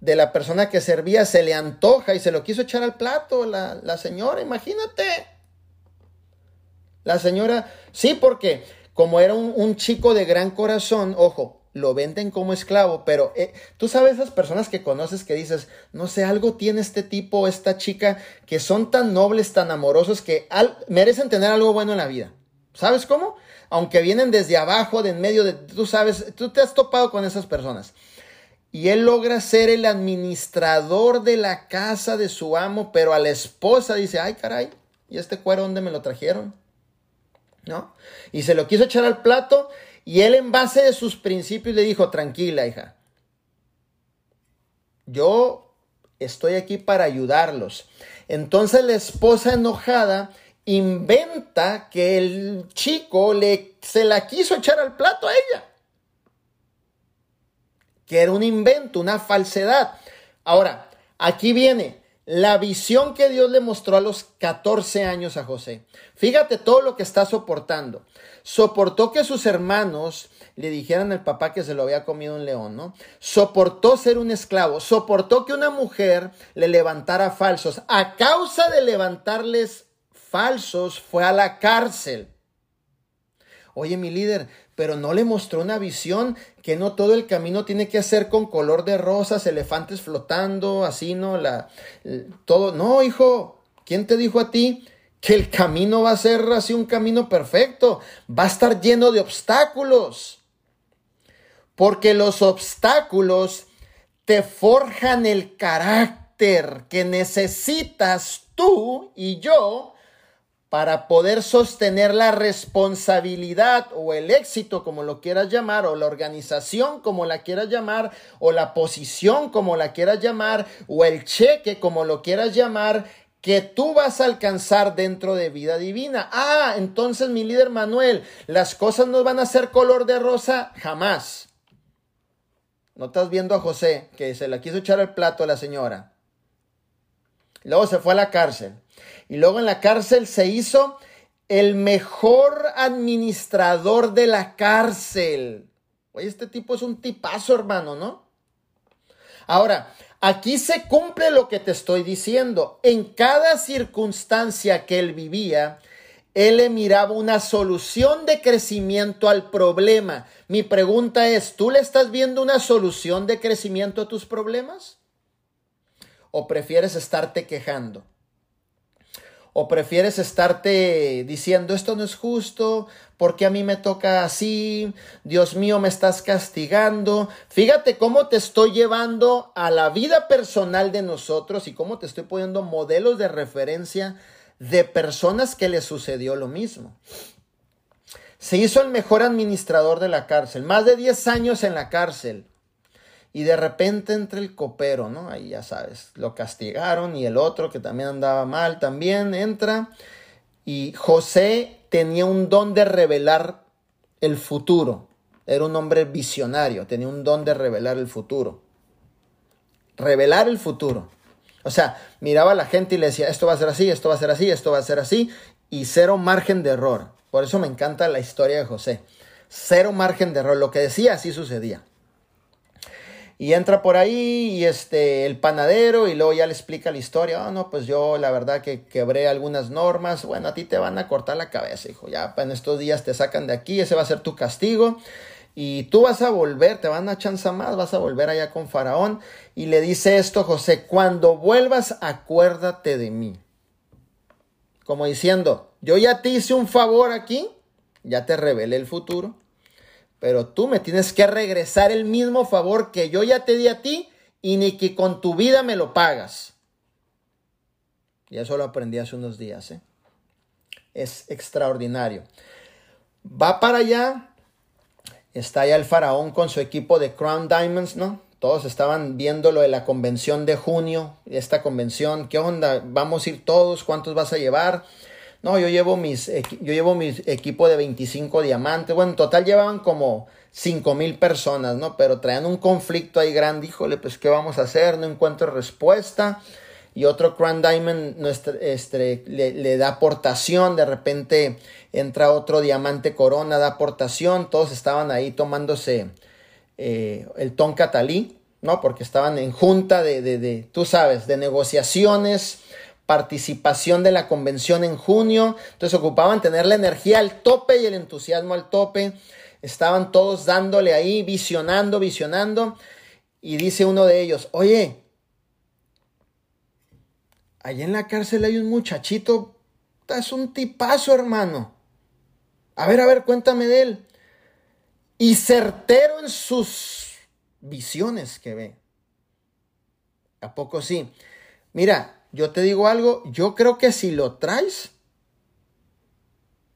de la persona que servía se le antoja y se lo quiso echar al plato la, la señora, imagínate. La señora, sí, porque como era un, chico de gran corazón, ojo, lo venden como esclavo, pero eh, tú sabes esas personas que conoces que dices, no sé, algo tiene este tipo, esta chica, que son tan nobles, tan amorosos, que merecen tener algo bueno en la vida. ¿Sabes cómo? Aunque vienen desde abajo, de en medio de, tú sabes, tú te has topado con esas personas. Y él logra ser el administrador de la casa de su amo, pero a la esposa dice, ay caray, ¿y este cuero dónde me lo trajeron? ¿No? Y se lo quiso echar al plato y él en base de sus principios le dijo, tranquila hija, yo estoy aquí para ayudarlos. Entonces la esposa enojada inventa que el chico le, se la quiso echar al plato a ella. Que era un invento, una falsedad. Ahora, aquí viene, la visión que Dios le mostró a los 14 años a José. Fíjate todo lo que está soportando. Soportó que sus hermanos le dijeran al papá que se lo había comido un león, ¿no? Soportó ser un esclavo, soportó que una mujer le levantara falsos. A causa de levantarles falsos, fue a la cárcel. Oye, mi líder, pero no le mostró una visión que no todo el camino tiene que ser con color de rosas, elefantes flotando, así, ¿no? La, todo, no, hijo, ¿quién te dijo a ti que el camino va a ser así un camino perfecto? Va a estar lleno de obstáculos. Porque los obstáculos te forjan el carácter que necesitas tú y yo para poder sostener la responsabilidad o el éxito, como lo quieras llamar, o la organización, como la quieras llamar, o la posición, como la quieras llamar, o el cheque, como lo quieras llamar, que tú vas a alcanzar dentro de vida divina. Ah, entonces mi líder Manuel, las cosas no van a ser color de rosa jamás. No estás viendo a José que se la quiso echar al plato a la señora. Luego se fue a la cárcel. Y luego en la cárcel se hizo el mejor administrador de la cárcel. Oye, este tipo es un tipazo, hermano, ¿no? Ahora, aquí se cumple lo que te estoy diciendo. En cada circunstancia que él vivía, él le miraba una solución de crecimiento al problema. Mi pregunta es, ¿tú le estás viendo una solución de crecimiento a tus problemas? ¿O prefieres estarte quejando? ¿O prefieres estarte diciendo esto no es justo? ¿Por qué a mí me toca así? Dios mío, me estás castigando. Fíjate cómo te estoy llevando a la vida personal de nosotros y cómo te estoy poniendo modelos de referencia de personas que le sucedió lo mismo. Se hizo el mejor administrador de la cárcel, más de 10 años en la cárcel. Y de repente entra el copero, ¿no? Ahí ya sabes, lo castigaron y el otro que también andaba mal también entra. Y José tenía un don de revelar el futuro. Era un hombre visionario, tenía un don de revelar el futuro. Revelar el futuro. O sea, miraba a la gente y le decía, esto va a ser así, esto va a ser así, esto va a ser así, y cero margen de error. Por eso me encanta la historia de José. Cero margen de error. Lo que decía, así sucedía. Y entra por ahí y este, el panadero y luego ya le explica la historia. Ah, no, pues yo la verdad que quebré algunas normas. Bueno, a ti te van a cortar la cabeza, hijo. Ya en estos días te sacan de aquí, ese va a ser tu castigo. Y tú vas a volver, te van a chanza más, vas a volver allá con Faraón. Y le dice esto José, cuando vuelvas, acuérdate de mí. Como diciendo, yo ya te hice un favor aquí, ya te revelé el futuro pero tú me tienes que regresar el mismo favor que yo ya te di a ti y ni que con tu vida me lo pagas. Y eso lo aprendí hace unos días. ¿eh? Es extraordinario. Va para allá. Está allá el faraón con su equipo de Crown Diamonds, ¿no? Todos estaban viendo lo de la convención de junio, esta convención, ¿qué onda? ¿Vamos a ir todos? ¿Cuántos vas a llevar? No, yo llevo mis, yo llevo mi equipo de 25 diamantes. Bueno, en total llevaban como 5 mil personas, ¿no? Pero traían un conflicto ahí grande. Híjole, pues, ¿qué vamos a hacer? No encuentro respuesta. Y otro Crown Diamond este, le, da aportación. De repente entra otro diamante corona, da aportación. Todos estaban ahí tomándose eh, el ton catalí, ¿no? Porque estaban en junta de, de, tú sabes, de negociaciones participación de la convención en junio. Entonces ocupaban tener la energía al tope y el entusiasmo al tope. Estaban todos dándole ahí, visionando, visionando. Y dice uno de ellos, oye, allá en la cárcel hay un muchachito, es un tipazo, hermano. A ver, a ver, cuéntame de él. Y certero en sus visiones que ve. ¿A poco sí? Mira, yo te digo algo, yo creo que si lo traes,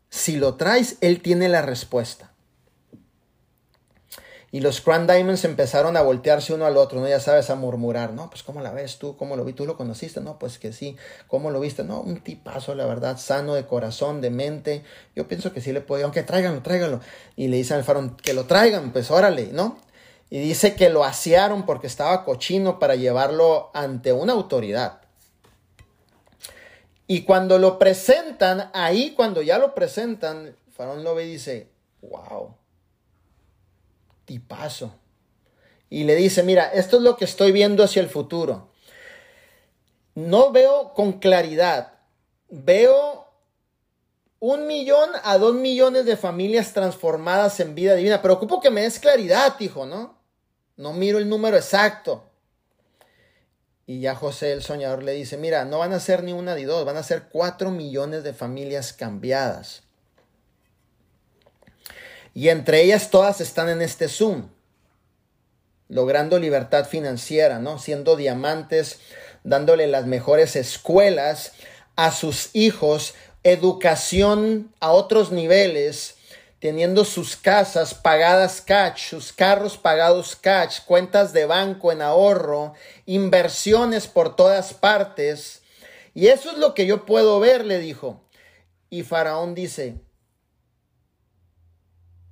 si lo traes, él tiene la respuesta. Y los Crown Diamonds empezaron a voltearse uno al otro, ¿no? Ya sabes, a murmurar, ¿no? Pues ¿cómo la ves tú? ¿Cómo lo vi? ¿Tú lo conociste? No, pues que sí. ¿Cómo lo viste? No, un tipazo, la verdad, sano de corazón, de mente. Yo pienso que sí le puede, aunque tráiganlo, tráiganlo. Y le dicen al farón, que lo traigan, pues órale, ¿no? Y dice que lo asearon porque estaba cochino para llevarlo ante una autoridad. Y cuando lo presentan, ahí cuando ya lo presentan, Faraón lo ve y dice, wow, tipazo. Y le dice, mira, esto es lo que estoy viendo hacia el futuro. No veo con claridad, veo un millón a dos millones de familias transformadas en vida divina. Pero ocupo que me des claridad, hijo, ¿no? No miro el número exacto. Y ya José el soñador le dice, mira, no van a ser ni una ni dos, van a ser cuatro millones de familias cambiadas. Y entre ellas todas están en este Zoom, logrando libertad financiera, ¿no? Siendo diamantes, dándole las mejores escuelas a sus hijos, educación a otros niveles, teniendo sus casas pagadas cash, sus carros pagados cash, cuentas de banco en ahorro, inversiones por todas partes. Y eso es lo que yo puedo ver, le dijo. Y Faraón dice,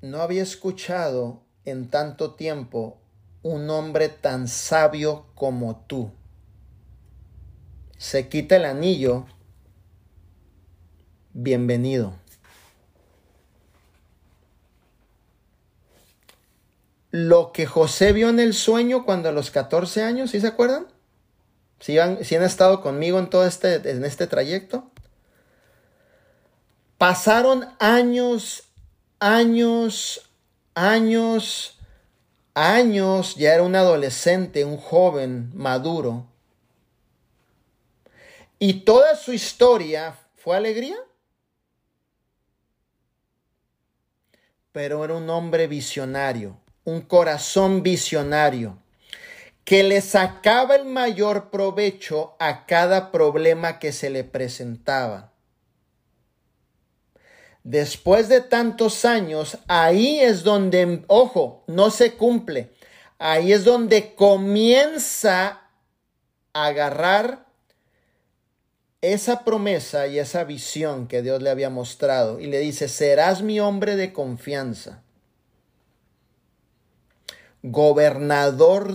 no había escuchado en tanto tiempo un hombre tan sabio como tú. Se quita el anillo. Bienvenido. Lo que José vio en el sueño cuando a los 14 años, ¿sí se acuerdan? ¿Sí han, han estado conmigo en todo este, en este trayecto? Pasaron años, años, años, años, ya era un adolescente, un joven maduro. Y toda su historia ¿Fue alegría? Pero era un hombre visionario, un corazón visionario, que le sacaba el mayor provecho a cada problema que se le presentaba. Después de tantos años, ahí es donde, ojo, no se cumple. Ahí es donde comienza a agarrar esa promesa y esa visión que Dios le había mostrado y le dice, serás mi hombre de confianza, gobernador,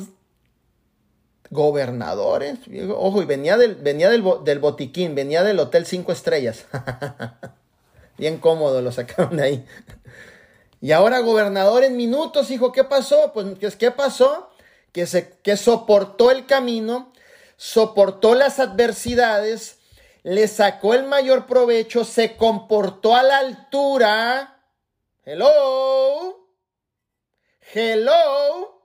gobernadores, ojo, y venía del, venía del, botiquín, venía del Hotel Cinco Estrellas. Bien cómodo, lo sacaron ahí. Y ahora gobernador en minutos, hijo, ¿qué pasó? Pues, ¿qué pasó? Que, se, que soportó el camino, soportó las adversidades, le sacó el mayor provecho, se comportó a la altura. Hello. Hello.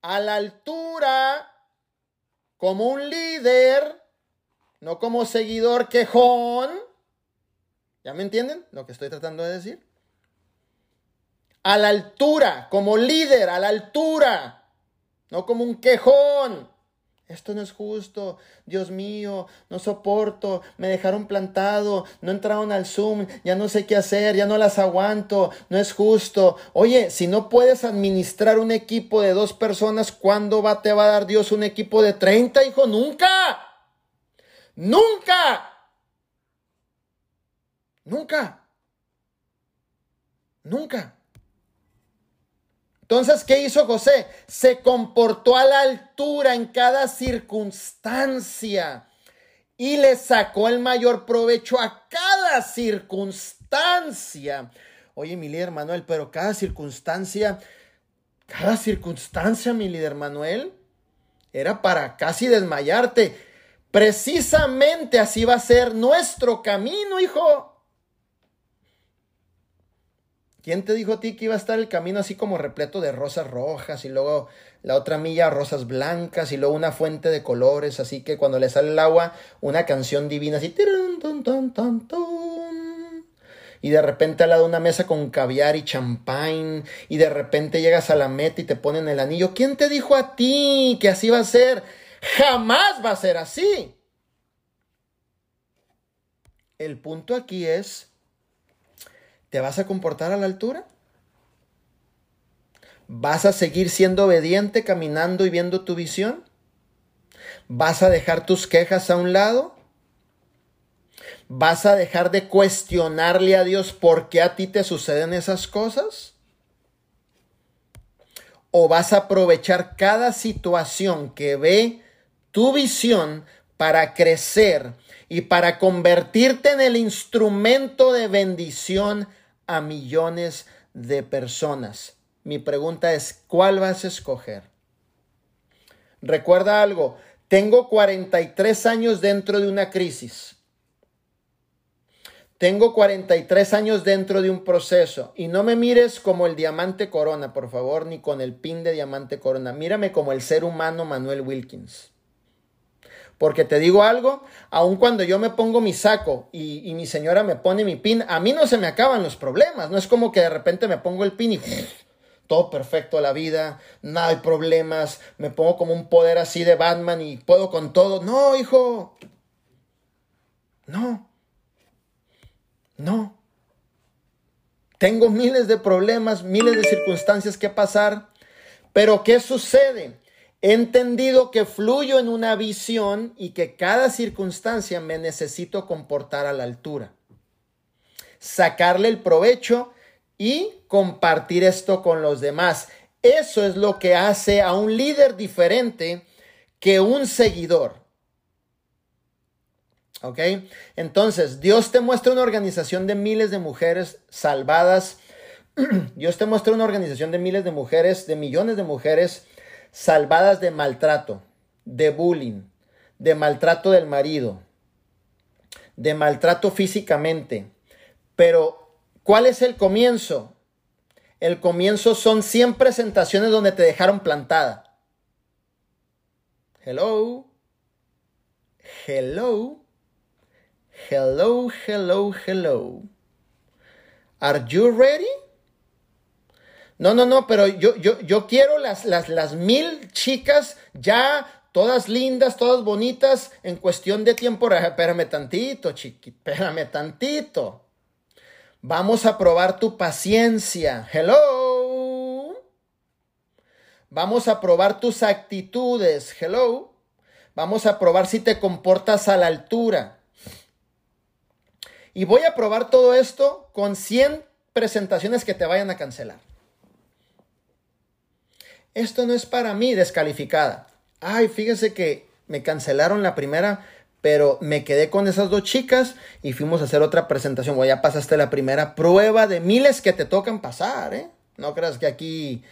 A la altura como un líder no como seguidor quejón. ¿Ya me entienden lo que estoy tratando de decir? A la altura, como líder, a la altura, no como un quejón. Esto no es justo, Dios mío, no soporto, me dejaron plantado, no entraron al Zoom, ya no sé qué hacer, ya no las aguanto, no es justo. Oye, si no puedes administrar un equipo de dos personas, ¿cuándo va, te va a dar Dios un equipo de 30, hijo? Nunca. Nunca. Nunca. Nunca. Entonces, ¿qué hizo José? Se comportó a la altura en cada circunstancia y le sacó el mayor provecho a cada circunstancia. Oye, mi líder Manuel, pero cada circunstancia, cada circunstancia, mi líder Manuel, era para casi desmayarte. Precisamente así va a ser nuestro camino, hijo. ¿Quién te dijo a ti que iba a estar el camino así como repleto de rosas rojas y luego la otra milla rosas blancas y luego una fuente de colores, así que cuando le sale el agua, una canción divina así. Y de repente al lado de una mesa con caviar y champán y de repente llegas a la meta y te ponen el anillo. ¿Quién te dijo a ti que así va a ser? Jamás va a ser así. El punto aquí es, ¿te vas a comportar a la altura? ¿Vas a seguir siendo obediente, caminando y viendo tu visión? ¿Vas a dejar tus quejas a un lado? ¿Vas a dejar de cuestionarle a Dios por qué a ti te suceden esas cosas? ¿O vas a aprovechar cada situación que ve tu visión para crecer y para convertirte en el instrumento de bendición a millones de personas. Mi pregunta es, ¿cuál vas a escoger? Recuerda algo, tengo 43 años dentro de una crisis. Tengo 43 años dentro de un proceso y no me mires como el diamante corona, por favor, ni con el pin de diamante corona. Mírame como el ser humano Manuel Wilkins. Porque te digo algo, aun cuando yo me pongo mi saco y, mi señora me pone mi pin, a mí no se me acaban los problemas. No es como que de repente me pongo el pin y todo perfecto la vida, no hay problemas, me pongo como un poder así de Batman y puedo con todo. No, hijo. No. No. Tengo miles de problemas, miles de circunstancias que pasar. Pero ¿qué sucede? He entendido que fluyo en una visión y que cada circunstancia me necesito comportar a la altura. Sacarle el provecho y compartir esto con los demás. Eso es lo que hace a un líder diferente que un seguidor. ¿Ok? Entonces, Dios te muestra una organización de miles de mujeres salvadas. Dios te muestra una organización de miles de mujeres, de millones de mujeres salvadas de maltrato, de bullying, de maltrato del marido, de maltrato físicamente. Pero, ¿cuál es el comienzo? El comienzo son 100 presentaciones donde te dejaron plantada. Hello. Hello. Hello, hello, hello. Are you ready? No, no, no, pero yo, yo, yo quiero las, las, las mil chicas ya todas lindas, todas bonitas, en cuestión de tiempo. Espérame tantito, chiqui, espérame tantito. Vamos a probar tu paciencia. Hello. Vamos a probar tus actitudes. Hello. Vamos a probar si te comportas a la altura. Y voy a probar todo esto con 100 presentaciones que te vayan a cancelar. Esto no es para mí descalificada. Ay, fíjese que me cancelaron la primera, pero me quedé con esas dos chicas y fuimos a hacer otra presentación. Bueno, ya pasaste la primera prueba de miles que te tocan pasar, ¿eh? No creas que aquí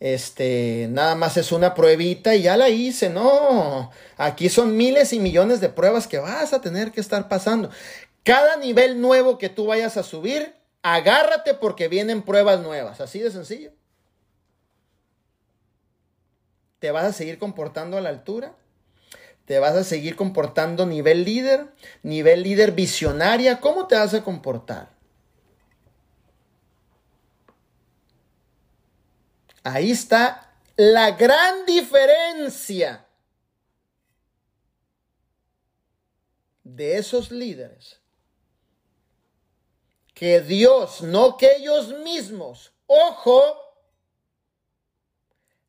este, nada más es una pruebita y ya la hice, no. Aquí son miles y millones de pruebas que vas a tener que estar pasando. Cada nivel nuevo que tú vayas a subir, agárrate porque vienen pruebas nuevas, así de sencillo. ¿Te vas a seguir comportando a la altura? ¿Te vas a seguir comportando nivel líder? ¿Nivel líder visionaria? ¿Cómo te vas a comportar? Ahí está la gran diferencia de esos líderes. Que Dios, no que ellos mismos, ojo,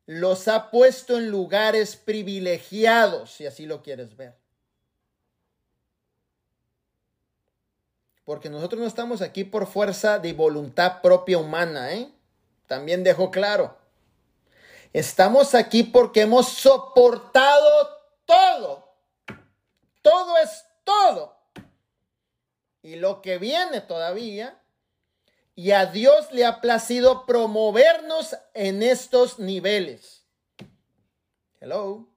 los ha puesto en lugares privilegiados, si así lo quieres ver. Porque nosotros no estamos aquí por fuerza de voluntad propia humana, ¿eh? También dejo claro. Estamos aquí porque hemos soportado todo. Todo es todo. Y lo que viene todavía y a Dios le ha placido promovernos en estos niveles. Hello.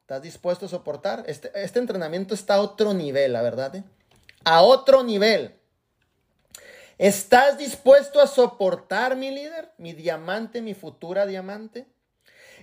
¿Estás dispuesto a soportar? Este, este entrenamiento está a otro nivel, la verdad. ¿eh? A otro nivel. ¿Estás dispuesto a soportar, mi líder, mi diamante, mi futura diamante?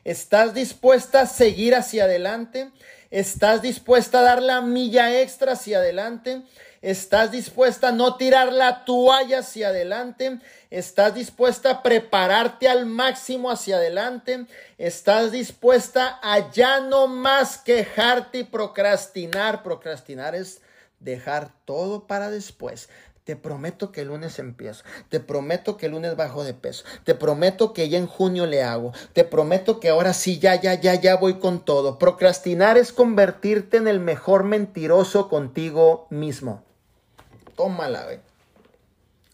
¿Estás dispuesta a seguir hacia adelante? ¿Estás dispuesta a dar la milla extra hacia adelante? ¿Estás dispuesta a no tirar la toalla hacia adelante? ¿Estás dispuesta a prepararte al máximo hacia adelante? ¿Estás dispuesta a ya no más quejarte y procrastinar? Procrastinar es dejar todo para después. Te prometo que el lunes empiezo. Te prometo que el lunes bajo de peso. Te prometo que ya en junio le hago. Te prometo que ahora sí, ya, ya, ya, ya voy con todo. Procrastinar es convertirte en el mejor mentiroso contigo mismo. Tómala, güey.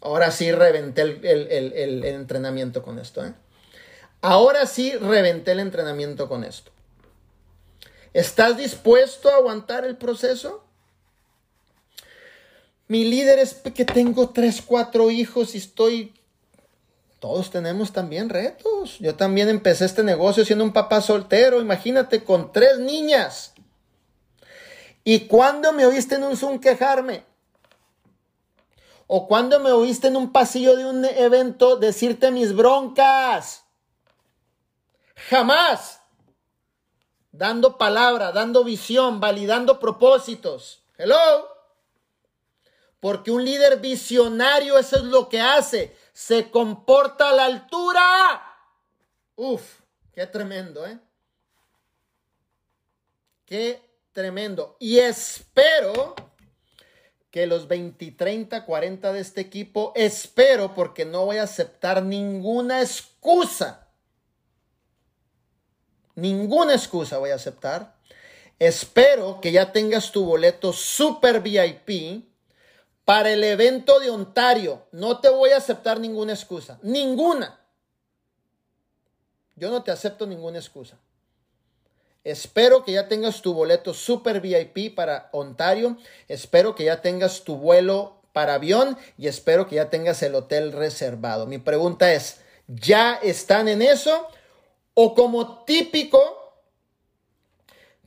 Ahora sí reventé el, entrenamiento con esto, ¿eh? Ahora sí reventé el entrenamiento con esto. ¿Estás dispuesto a aguantar el proceso? Mi líder es que tengo tres, cuatro hijos y estoy... Todos tenemos también retos. Yo también empecé este negocio siendo un papá soltero, imagínate, con tres niñas. ¿Y cuándo me oíste en un Zoom quejarme? ¿O cuándo me oíste en un pasillo de un evento decirte mis broncas? Jamás. Dando palabra, dando visión, validando propósitos. Hello. Porque un líder visionario eso es lo que hace. Se comporta a la altura. Uf, qué tremendo, ¿eh? Qué tremendo. Y espero que los 20, 30, 40 de este equipo, espero porque no voy a aceptar ninguna excusa. Ninguna excusa voy a aceptar. Espero que ya tengas tu boleto super VIP para el evento de Ontario. No te voy a aceptar ninguna excusa. Ninguna. Yo no te acepto ninguna excusa. Espero que ya tengas tu boleto super VIP para Ontario. Espero que ya tengas tu vuelo para avión y espero que ya tengas el hotel reservado. Mi pregunta es, ¿ya están en eso? O como típico,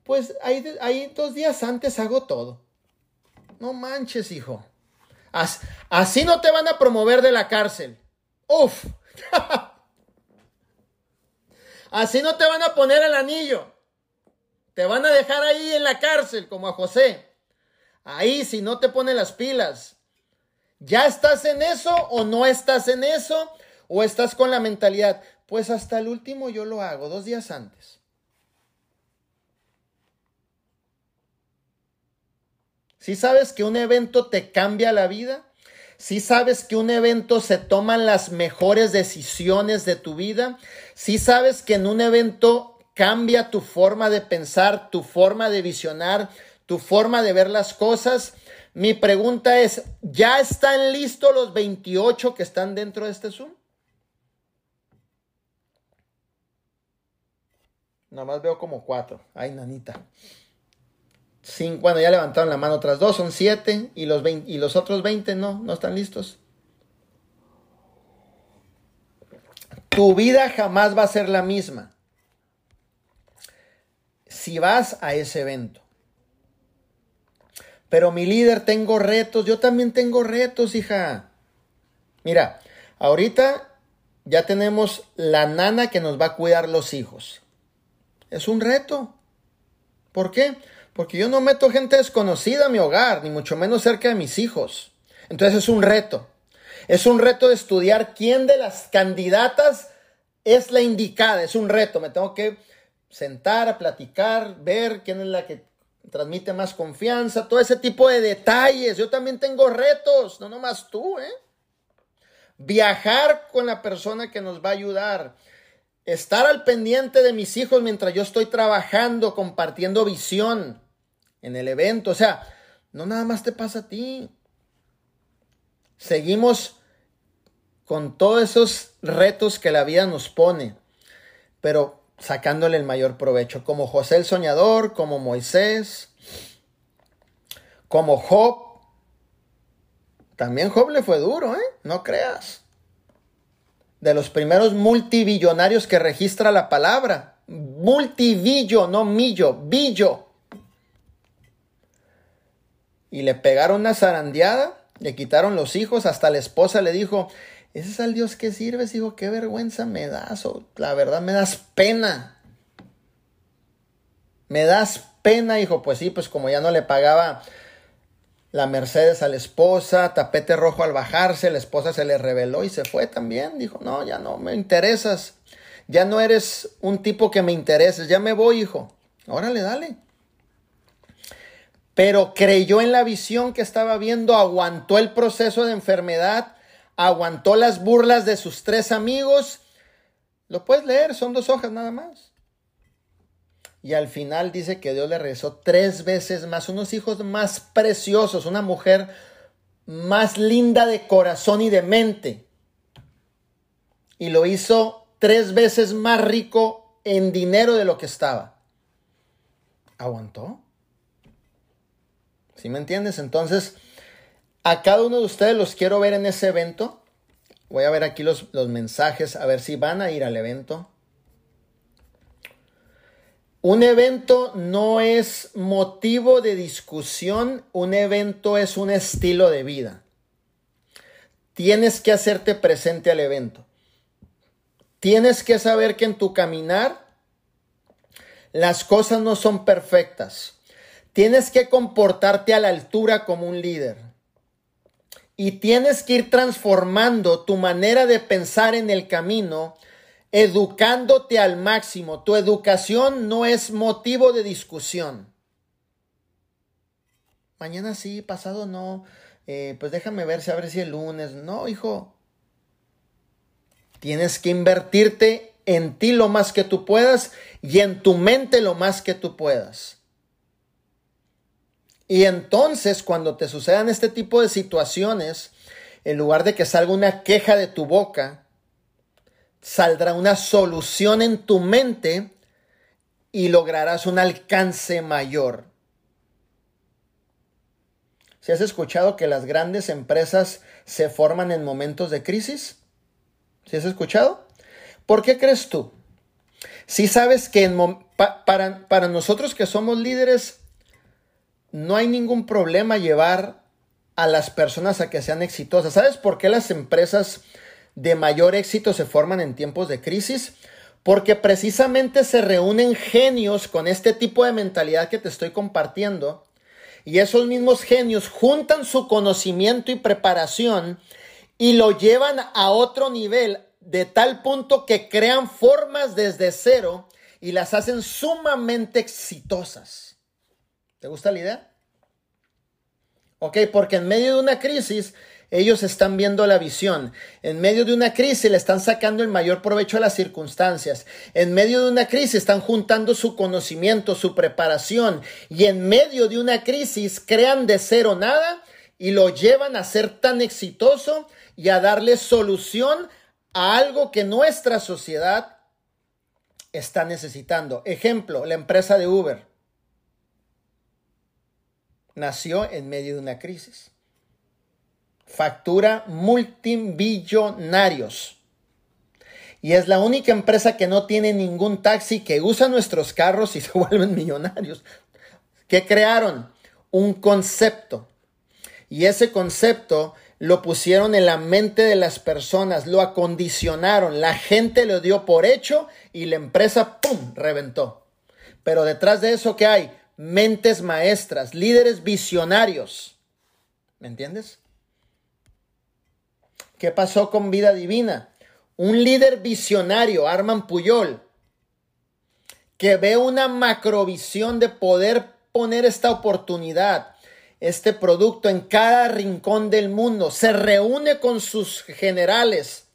pues ahí, dos días antes hago todo. No manches, hijo. Así no te van a promover de la cárcel. Uf. Así no te van a poner el anillo. Te van a dejar ahí en la cárcel, como a José. Ahí, si no te ponen las pilas. ¿Ya estás en eso o no estás en eso? ¿O estás con la mentalidad? Pues hasta el último yo lo hago, dos días antes. Si sabes que un evento te cambia la vida, si sabes que un evento se toman las mejores decisiones de tu vida, si sabes que en un evento cambia tu forma de pensar, tu forma de visionar, tu forma de ver las cosas, mi pregunta es, ¿ya están listos los 28 que están dentro de este Zoom? Nomás veo como cuatro. Ay, nanita. Cinco, bueno, ya levantaron la mano otras dos, son siete. Y los, y los otros 20 no, no están listos. Tu vida jamás va a ser la misma si vas a ese evento. Pero mi líder, tengo retos. Yo también tengo retos, hija. Mira, ahorita ya tenemos la nana que nos va a cuidar los hijos. Es un reto. ¿Por qué? Porque yo no meto gente desconocida a mi hogar, ni mucho menos cerca de mis hijos. Entonces es un reto. Es un reto de estudiar quién de las candidatas es la indicada. Es un reto. Me tengo que sentar a platicar, ver quién es la que transmite más confianza, todo ese tipo de detalles. Yo también tengo retos, no nomás tú, ¿eh? Viajar con la persona que nos va a ayudar estar al pendiente de mis hijos mientras yo estoy trabajando, compartiendo visión en el evento. O sea, no nada más te pasa a ti. Seguimos con todos esos retos que la vida nos pone, pero sacándole el mayor provecho, como José el Soñador, como Moisés, como Job. También Job le fue duro, ¿eh? No creas de los primeros multibillonarios que registra la palabra. Multivillo, no millo, billo. Y le pegaron una zarandeada, le quitaron los hijos, hasta la esposa le dijo, ese es al Dios que sirves, hijo, qué vergüenza me das, la verdad me das pena. Me das pena, hijo, pues sí, pues como ya no le pagaba la Mercedes a la esposa, tapete rojo al bajarse, la esposa se le reveló y se fue también. Dijo, no, ya no me interesas. Ya no eres un tipo que me intereses. Ya me voy, hijo. Órale, dale. Pero creyó en la visión que estaba viendo, aguantó el proceso de enfermedad, aguantó las burlas de sus tres amigos. Lo puedes leer, son dos hojas nada más. Y al final dice que Dios le regresó tres veces más, unos hijos más preciosos, una mujer más linda de corazón y de mente. Y lo hizo tres veces más rico en dinero de lo que estaba. ¿Aguantó? ¿Sí me entiendes? Entonces, a cada uno de ustedes los quiero ver en ese evento. Voy a ver aquí los, los mensajes, a ver si van a ir al evento. Un evento no es motivo de discusión, un evento es un estilo de vida. Tienes que hacerte presente al evento. Tienes que saber que en tu caminar las cosas no son perfectas. Tienes que comportarte a la altura como un líder. Y tienes que ir transformando tu manera de pensar en el camino educándote al máximo. Tu educación no es motivo de discusión. Mañana sí, pasado no. Eh, pues déjame ver si a ver si el lunes. No, hijo. Tienes que invertirte en ti lo más que tú puedas y en tu mente lo más que tú puedas. Y entonces cuando te sucedan este tipo de situaciones, en lugar de que salga una queja de tu boca, saldrá una solución en tu mente y lograrás un alcance mayor. ¿Si has escuchado que las grandes empresas se forman en momentos de crisis? ¿Si has escuchado? ¿Por qué crees tú? Si sabes que para, para nosotros que somos líderes, no hay ningún problema llevar a las personas a que sean exitosas. ¿Sabes por qué las empresas de mayor éxito se forman en tiempos de crisis Porque precisamente se reúnen genios con este tipo de mentalidad que te estoy compartiendo. Y esos mismos genios juntan su conocimiento y preparación y lo llevan a otro nivel de tal punto que crean formas desde cero y las hacen sumamente exitosas. ¿Te gusta la idea? Ok, porque en medio de una crisis ellos están viendo la visión. En medio de una crisis le están sacando el mayor provecho a las circunstancias. En medio de una crisis están juntando su conocimiento, su preparación. Y en medio de una crisis crean de cero nada y lo llevan a ser tan exitoso y a darle solución a algo que nuestra sociedad está necesitando. Ejemplo, la empresa de Uber nació en medio de una crisis factura multibillonarios. Y es la única empresa que no tiene ningún taxi, que usa nuestros carros y se vuelven millonarios. ¿Qué crearon? Un concepto. Y ese concepto lo pusieron en la mente de las personas, lo acondicionaron, la gente lo dio por hecho y la empresa, ¡pum!, reventó. Pero detrás de eso, ¿qué hay? Mentes maestras, líderes visionarios. ¿Me entiendes? ¿Qué pasó con Vida Divina? Un líder visionario, Arman Puyol, que ve una macrovisión de poder poner esta oportunidad, este producto en cada rincón del mundo, se reúne con sus generales,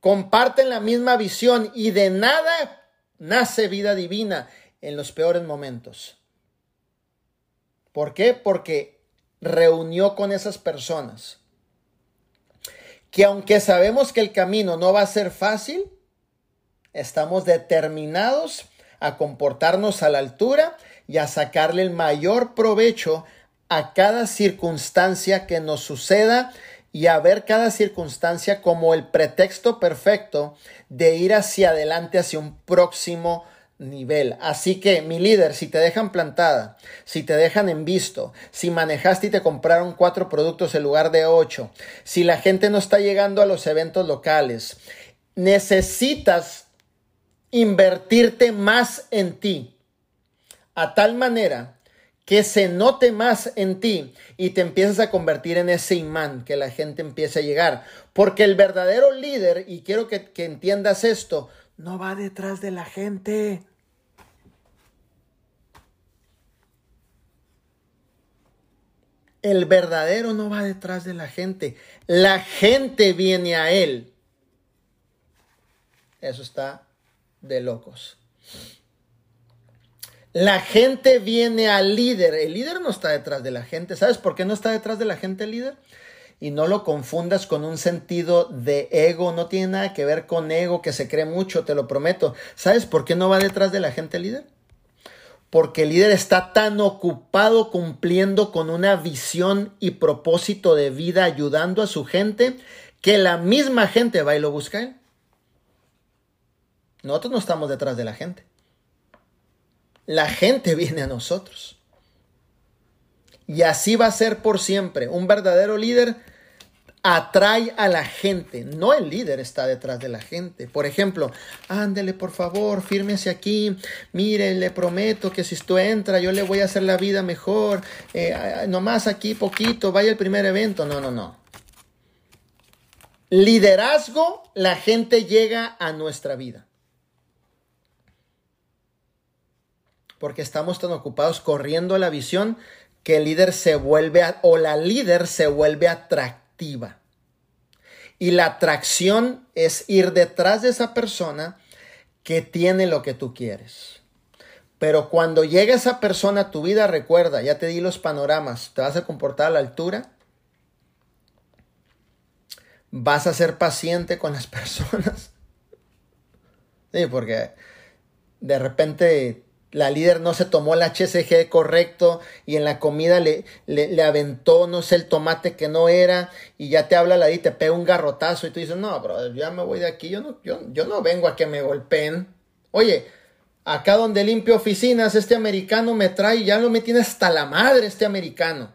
comparten la misma visión y de nada nace vida divina en los peores momentos. ¿Por qué? Porque reunió con esas personas que aunque sabemos que el camino no va a ser fácil, estamos determinados a comportarnos a la altura y a sacarle el mayor provecho a cada circunstancia que nos suceda y a ver cada circunstancia como el pretexto perfecto de ir hacia adelante, hacia un próximo nivel. Así que, mi líder, si te dejan plantada, si te dejan en visto, si manejaste y te compraron cuatro productos en lugar de ocho, si la gente no está llegando a los eventos locales, necesitas invertirte más en ti, a tal manera que se note más en ti y te empiezas a convertir en ese imán, que la gente empiece a llegar. Porque el verdadero líder, y quiero que, que entiendas esto, no va detrás de la gente. El verdadero no va detrás de la gente. La gente viene a él. Eso está de locos. La gente viene al líder. El líder no está detrás de la gente. ¿Sabes por qué no está detrás de la gente líder? Y no lo confundas con un sentido de ego. No tiene nada que ver con ego que se cree mucho, te lo prometo. ¿Sabes por qué no va detrás de la gente líder? Porque el líder está tan ocupado cumpliendo con una visión y propósito de vida ayudando a su gente que la misma gente va y lo busca. Nosotros no estamos detrás de la gente. La gente viene a nosotros. Y así va a ser por siempre. Un verdadero líder atrae a la gente, no el líder está detrás de la gente. Por ejemplo, ándele por favor, fírmese aquí, mire, le prometo que si esto entra yo le voy a hacer la vida mejor, eh, nomás aquí poquito, vaya el primer evento. No, no, no. Liderazgo, la gente llega a nuestra vida. Porque estamos tan ocupados corriendo la visión que el líder se vuelve o la líder se vuelve atractiva y la atracción es ir detrás de esa persona que tiene lo que tú quieres. Pero cuando llega esa persona a tu vida, recuerda, ya te di los panoramas, te vas a comportar a la altura, vas a ser paciente con las personas. Sí, porque de repente la líder no se tomó el HCG correcto y en la comida le, le, aventó, no sé, el tomate que no era y ya te habla la y te pega un garrotazo y tú dices, no, bro, ya me voy de aquí, yo no, yo, yo no vengo a que me golpeen. Oye, acá donde limpio oficinas, este americano me trae, ya lo me tiene hasta la madre este americano.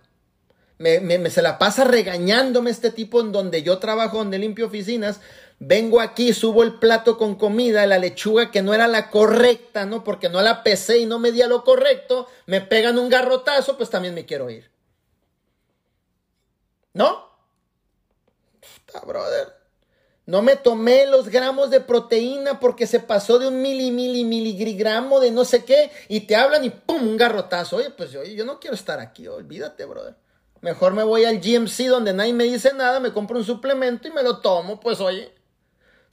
Me, se la pasa regañándome este tipo en donde yo trabajo, donde limpio oficinas. Vengo aquí, subo el plato con comida, la lechuga que no era la correcta, ¿no? Porque no la pesé y no me di lo correcto, me pegan un garrotazo, pues también me quiero ir. ¿No? Puta, brother. No me tomé los gramos de proteína porque se pasó de un mili, mili, miligramo de no sé qué y te hablan y ¡pum! un garrotazo. Oye, pues yo, yo no quiero estar aquí, olvídate, brother. Mejor me voy al GMC donde nadie me dice nada, me compro un suplemento y me lo tomo, pues oye.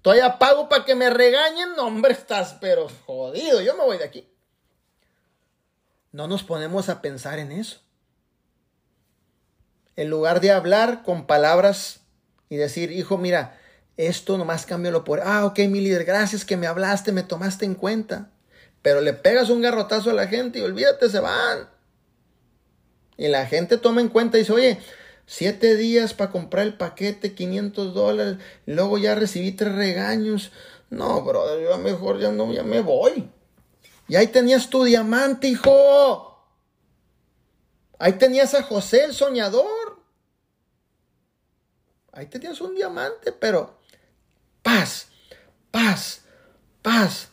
Todavía pago para que me regañen, no, hombre, estás pero jodido, yo me voy de aquí. No nos ponemos a pensar en eso. En lugar de hablar con palabras y decir, hijo, mira, esto nomás cámbialo por, ah, ok, mi líder, gracias que me hablaste, me tomaste en cuenta. Pero le pegas un garrotazo a la gente y olvídate, se van. Y la gente toma en cuenta y dice, oye, siete días para comprar el paquete, 500 dólares, luego ya recibí tres regaños. No, brother, yo mejor ya no, ya me voy. Y ahí tenías tu diamante, hijo. Ahí tenías a José el soñador. Ahí tenías un diamante, pero paz, paz, paz.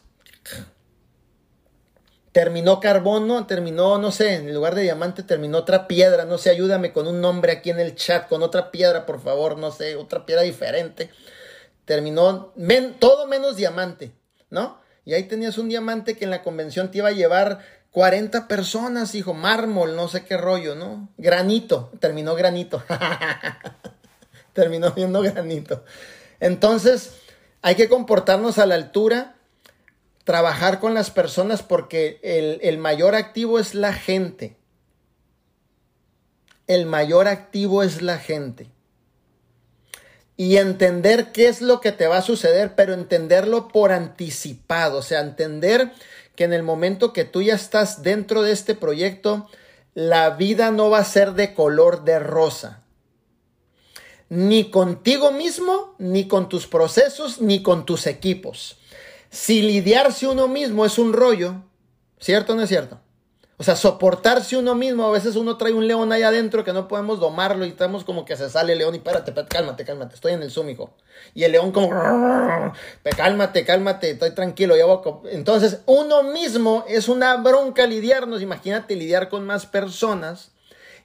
Terminó carbono, terminó, no sé, en lugar de diamante terminó otra piedra, no sé, ayúdame con un nombre aquí en el chat, con otra piedra, por favor, no sé, otra piedra diferente. Terminó todo menos diamante, ¿no? Y ahí tenías un diamante que en la convención te iba a llevar 40 personas, hijo, mármol, no sé qué rollo, ¿no? Granito, terminó granito. terminó viendo granito. Entonces, hay que comportarnos a la altura, trabajar con las personas porque el, mayor activo es la gente. El mayor activo es la gente. Y entender qué es lo que te va a suceder, pero entenderlo por anticipado. O sea, entender que en el momento que tú ya estás dentro de este proyecto, la vida no va a ser de color de rosa ni contigo mismo, ni con tus procesos, ni con tus equipos. Si lidiarse uno mismo es un rollo, ¿cierto o no es cierto? O sea, soportarse uno mismo, a veces uno trae un león ahí adentro que no podemos domarlo y estamos como que se sale el león y párate, cálmate, cálmate, estoy en el Zoom, hijo. Y el león como, cálmate, cálmate, estoy tranquilo, ya voy Entonces, uno mismo es una bronca lidiarnos, imagínate lidiar con más personas,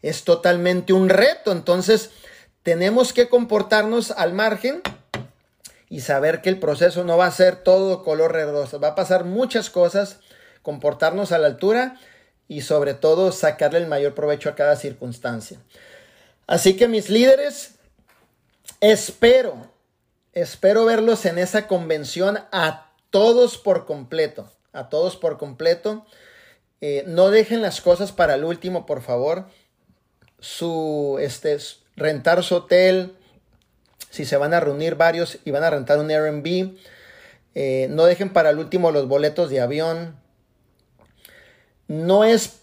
es totalmente un reto. Entonces, tenemos que comportarnos al margen y saber que el proceso no va a ser todo color rosa, va a pasar muchas cosas, comportarnos a la altura y sobre todo sacarle el mayor provecho a cada circunstancia. Así que mis líderes, espero, espero verlos en esa convención a todos por completo, a todos por completo. Eh, no dejen las cosas para el último, por favor. Su, este, rentar su hotel, si se van a reunir varios y van a rentar un Airbnb, eh, no dejen para el último los boletos de avión. No es,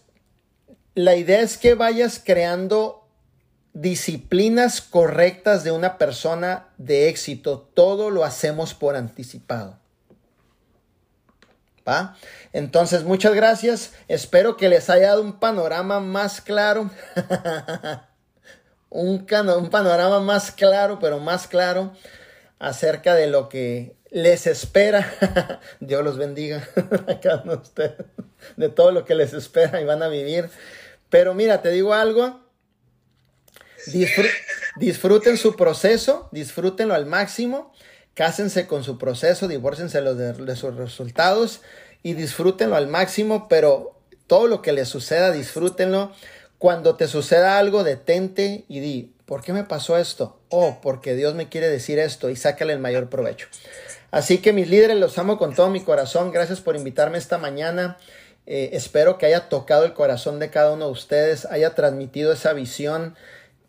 la idea es que vayas creando disciplinas correctas de una persona de éxito. Todo lo hacemos por anticipado. ¿Va? Entonces, muchas gracias. Espero que les haya dado un panorama más claro. un, un panorama más claro, pero más claro acerca de lo que les espera. Dios los bendiga a cada uno de ustedes, de todo lo que les espera y van a vivir. Pero mira, te digo algo. disfruten su proceso, disfrútenlo al máximo, cásense con su proceso, divórcense de, de sus resultados y disfrútenlo al máximo, pero todo lo que les suceda, disfrútenlo cuando te suceda algo, detente y di, ¿por qué me pasó esto? Oh, porque Dios me quiere decir esto y sácale el mayor provecho. Así que mis líderes, los amo con todo mi corazón. Gracias por invitarme esta mañana. Eh, espero que haya tocado el corazón de cada uno de ustedes, haya transmitido esa visión.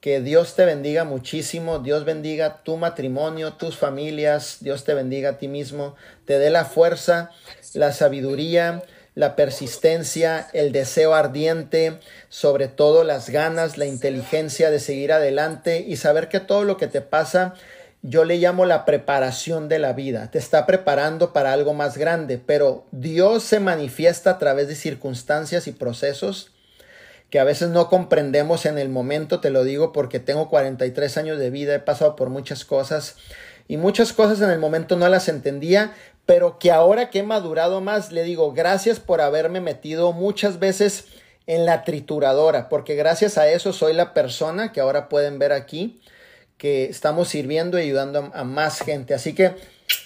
Que Dios te bendiga muchísimo, Dios bendiga tu matrimonio, tus familias, Dios te bendiga a ti mismo, te dé la fuerza, la sabiduría, la persistencia, el deseo ardiente, sobre todo las ganas, la inteligencia de seguir adelante y saber que todo lo que te pasa, yo le llamo la preparación de la vida. Te está preparando para algo más grande, pero Dios se manifiesta a través de circunstancias y procesos que a veces no comprendemos en el momento, te lo digo porque tengo 43 años de vida, he pasado por muchas cosas y muchas cosas en el momento no las entendía, pero que ahora que he madurado más, le digo gracias por haberme metido muchas veces en la trituradora, porque gracias a eso soy la persona que ahora pueden ver aquí, que estamos sirviendo y ayudando a, más gente. Así que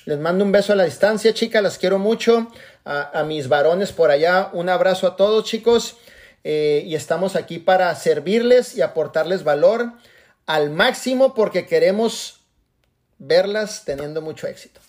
les mando un beso a la distancia, chicas, las quiero mucho. A, mis varones por allá, un abrazo a todos, chicos. Eh, y estamos aquí para servirles y aportarles valor al máximo porque queremos verlas teniendo mucho éxito.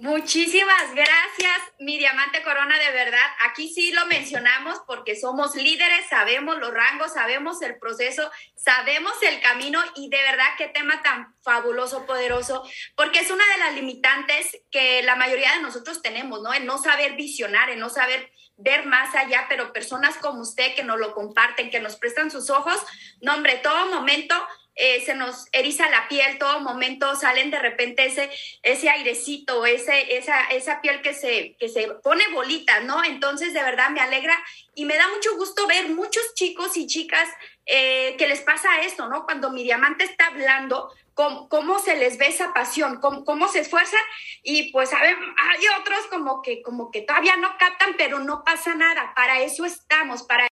Muchísimas gracias, mi diamante corona, de verdad. Aquí sí lo mencionamos porque somos líderes, sabemos los rangos, sabemos el proceso, sabemos el camino y de verdad qué tema tan fabuloso, poderoso, porque es una de las limitantes que la mayoría de nosotros tenemos, ¿no? En no saber visionar, en no saber ver más allá, pero personas como usted que nos lo comparten, que nos prestan sus ojos, no, hombre, todo momento eh, se nos eriza la piel, todo momento salen de repente ese, ese airecito, ese, esa, esa piel que se, que se pone bolita, ¿no? Entonces, de verdad me alegra y me da mucho gusto ver muchos chicos y chicas eh, que les pasa esto, ¿no? Cuando mi diamante está hablando, cómo, cómo se les ve esa pasión, cómo, cómo se esfuerzan y pues hay otros como que, como que todavía no captan, pero no pasa nada, para eso estamos, para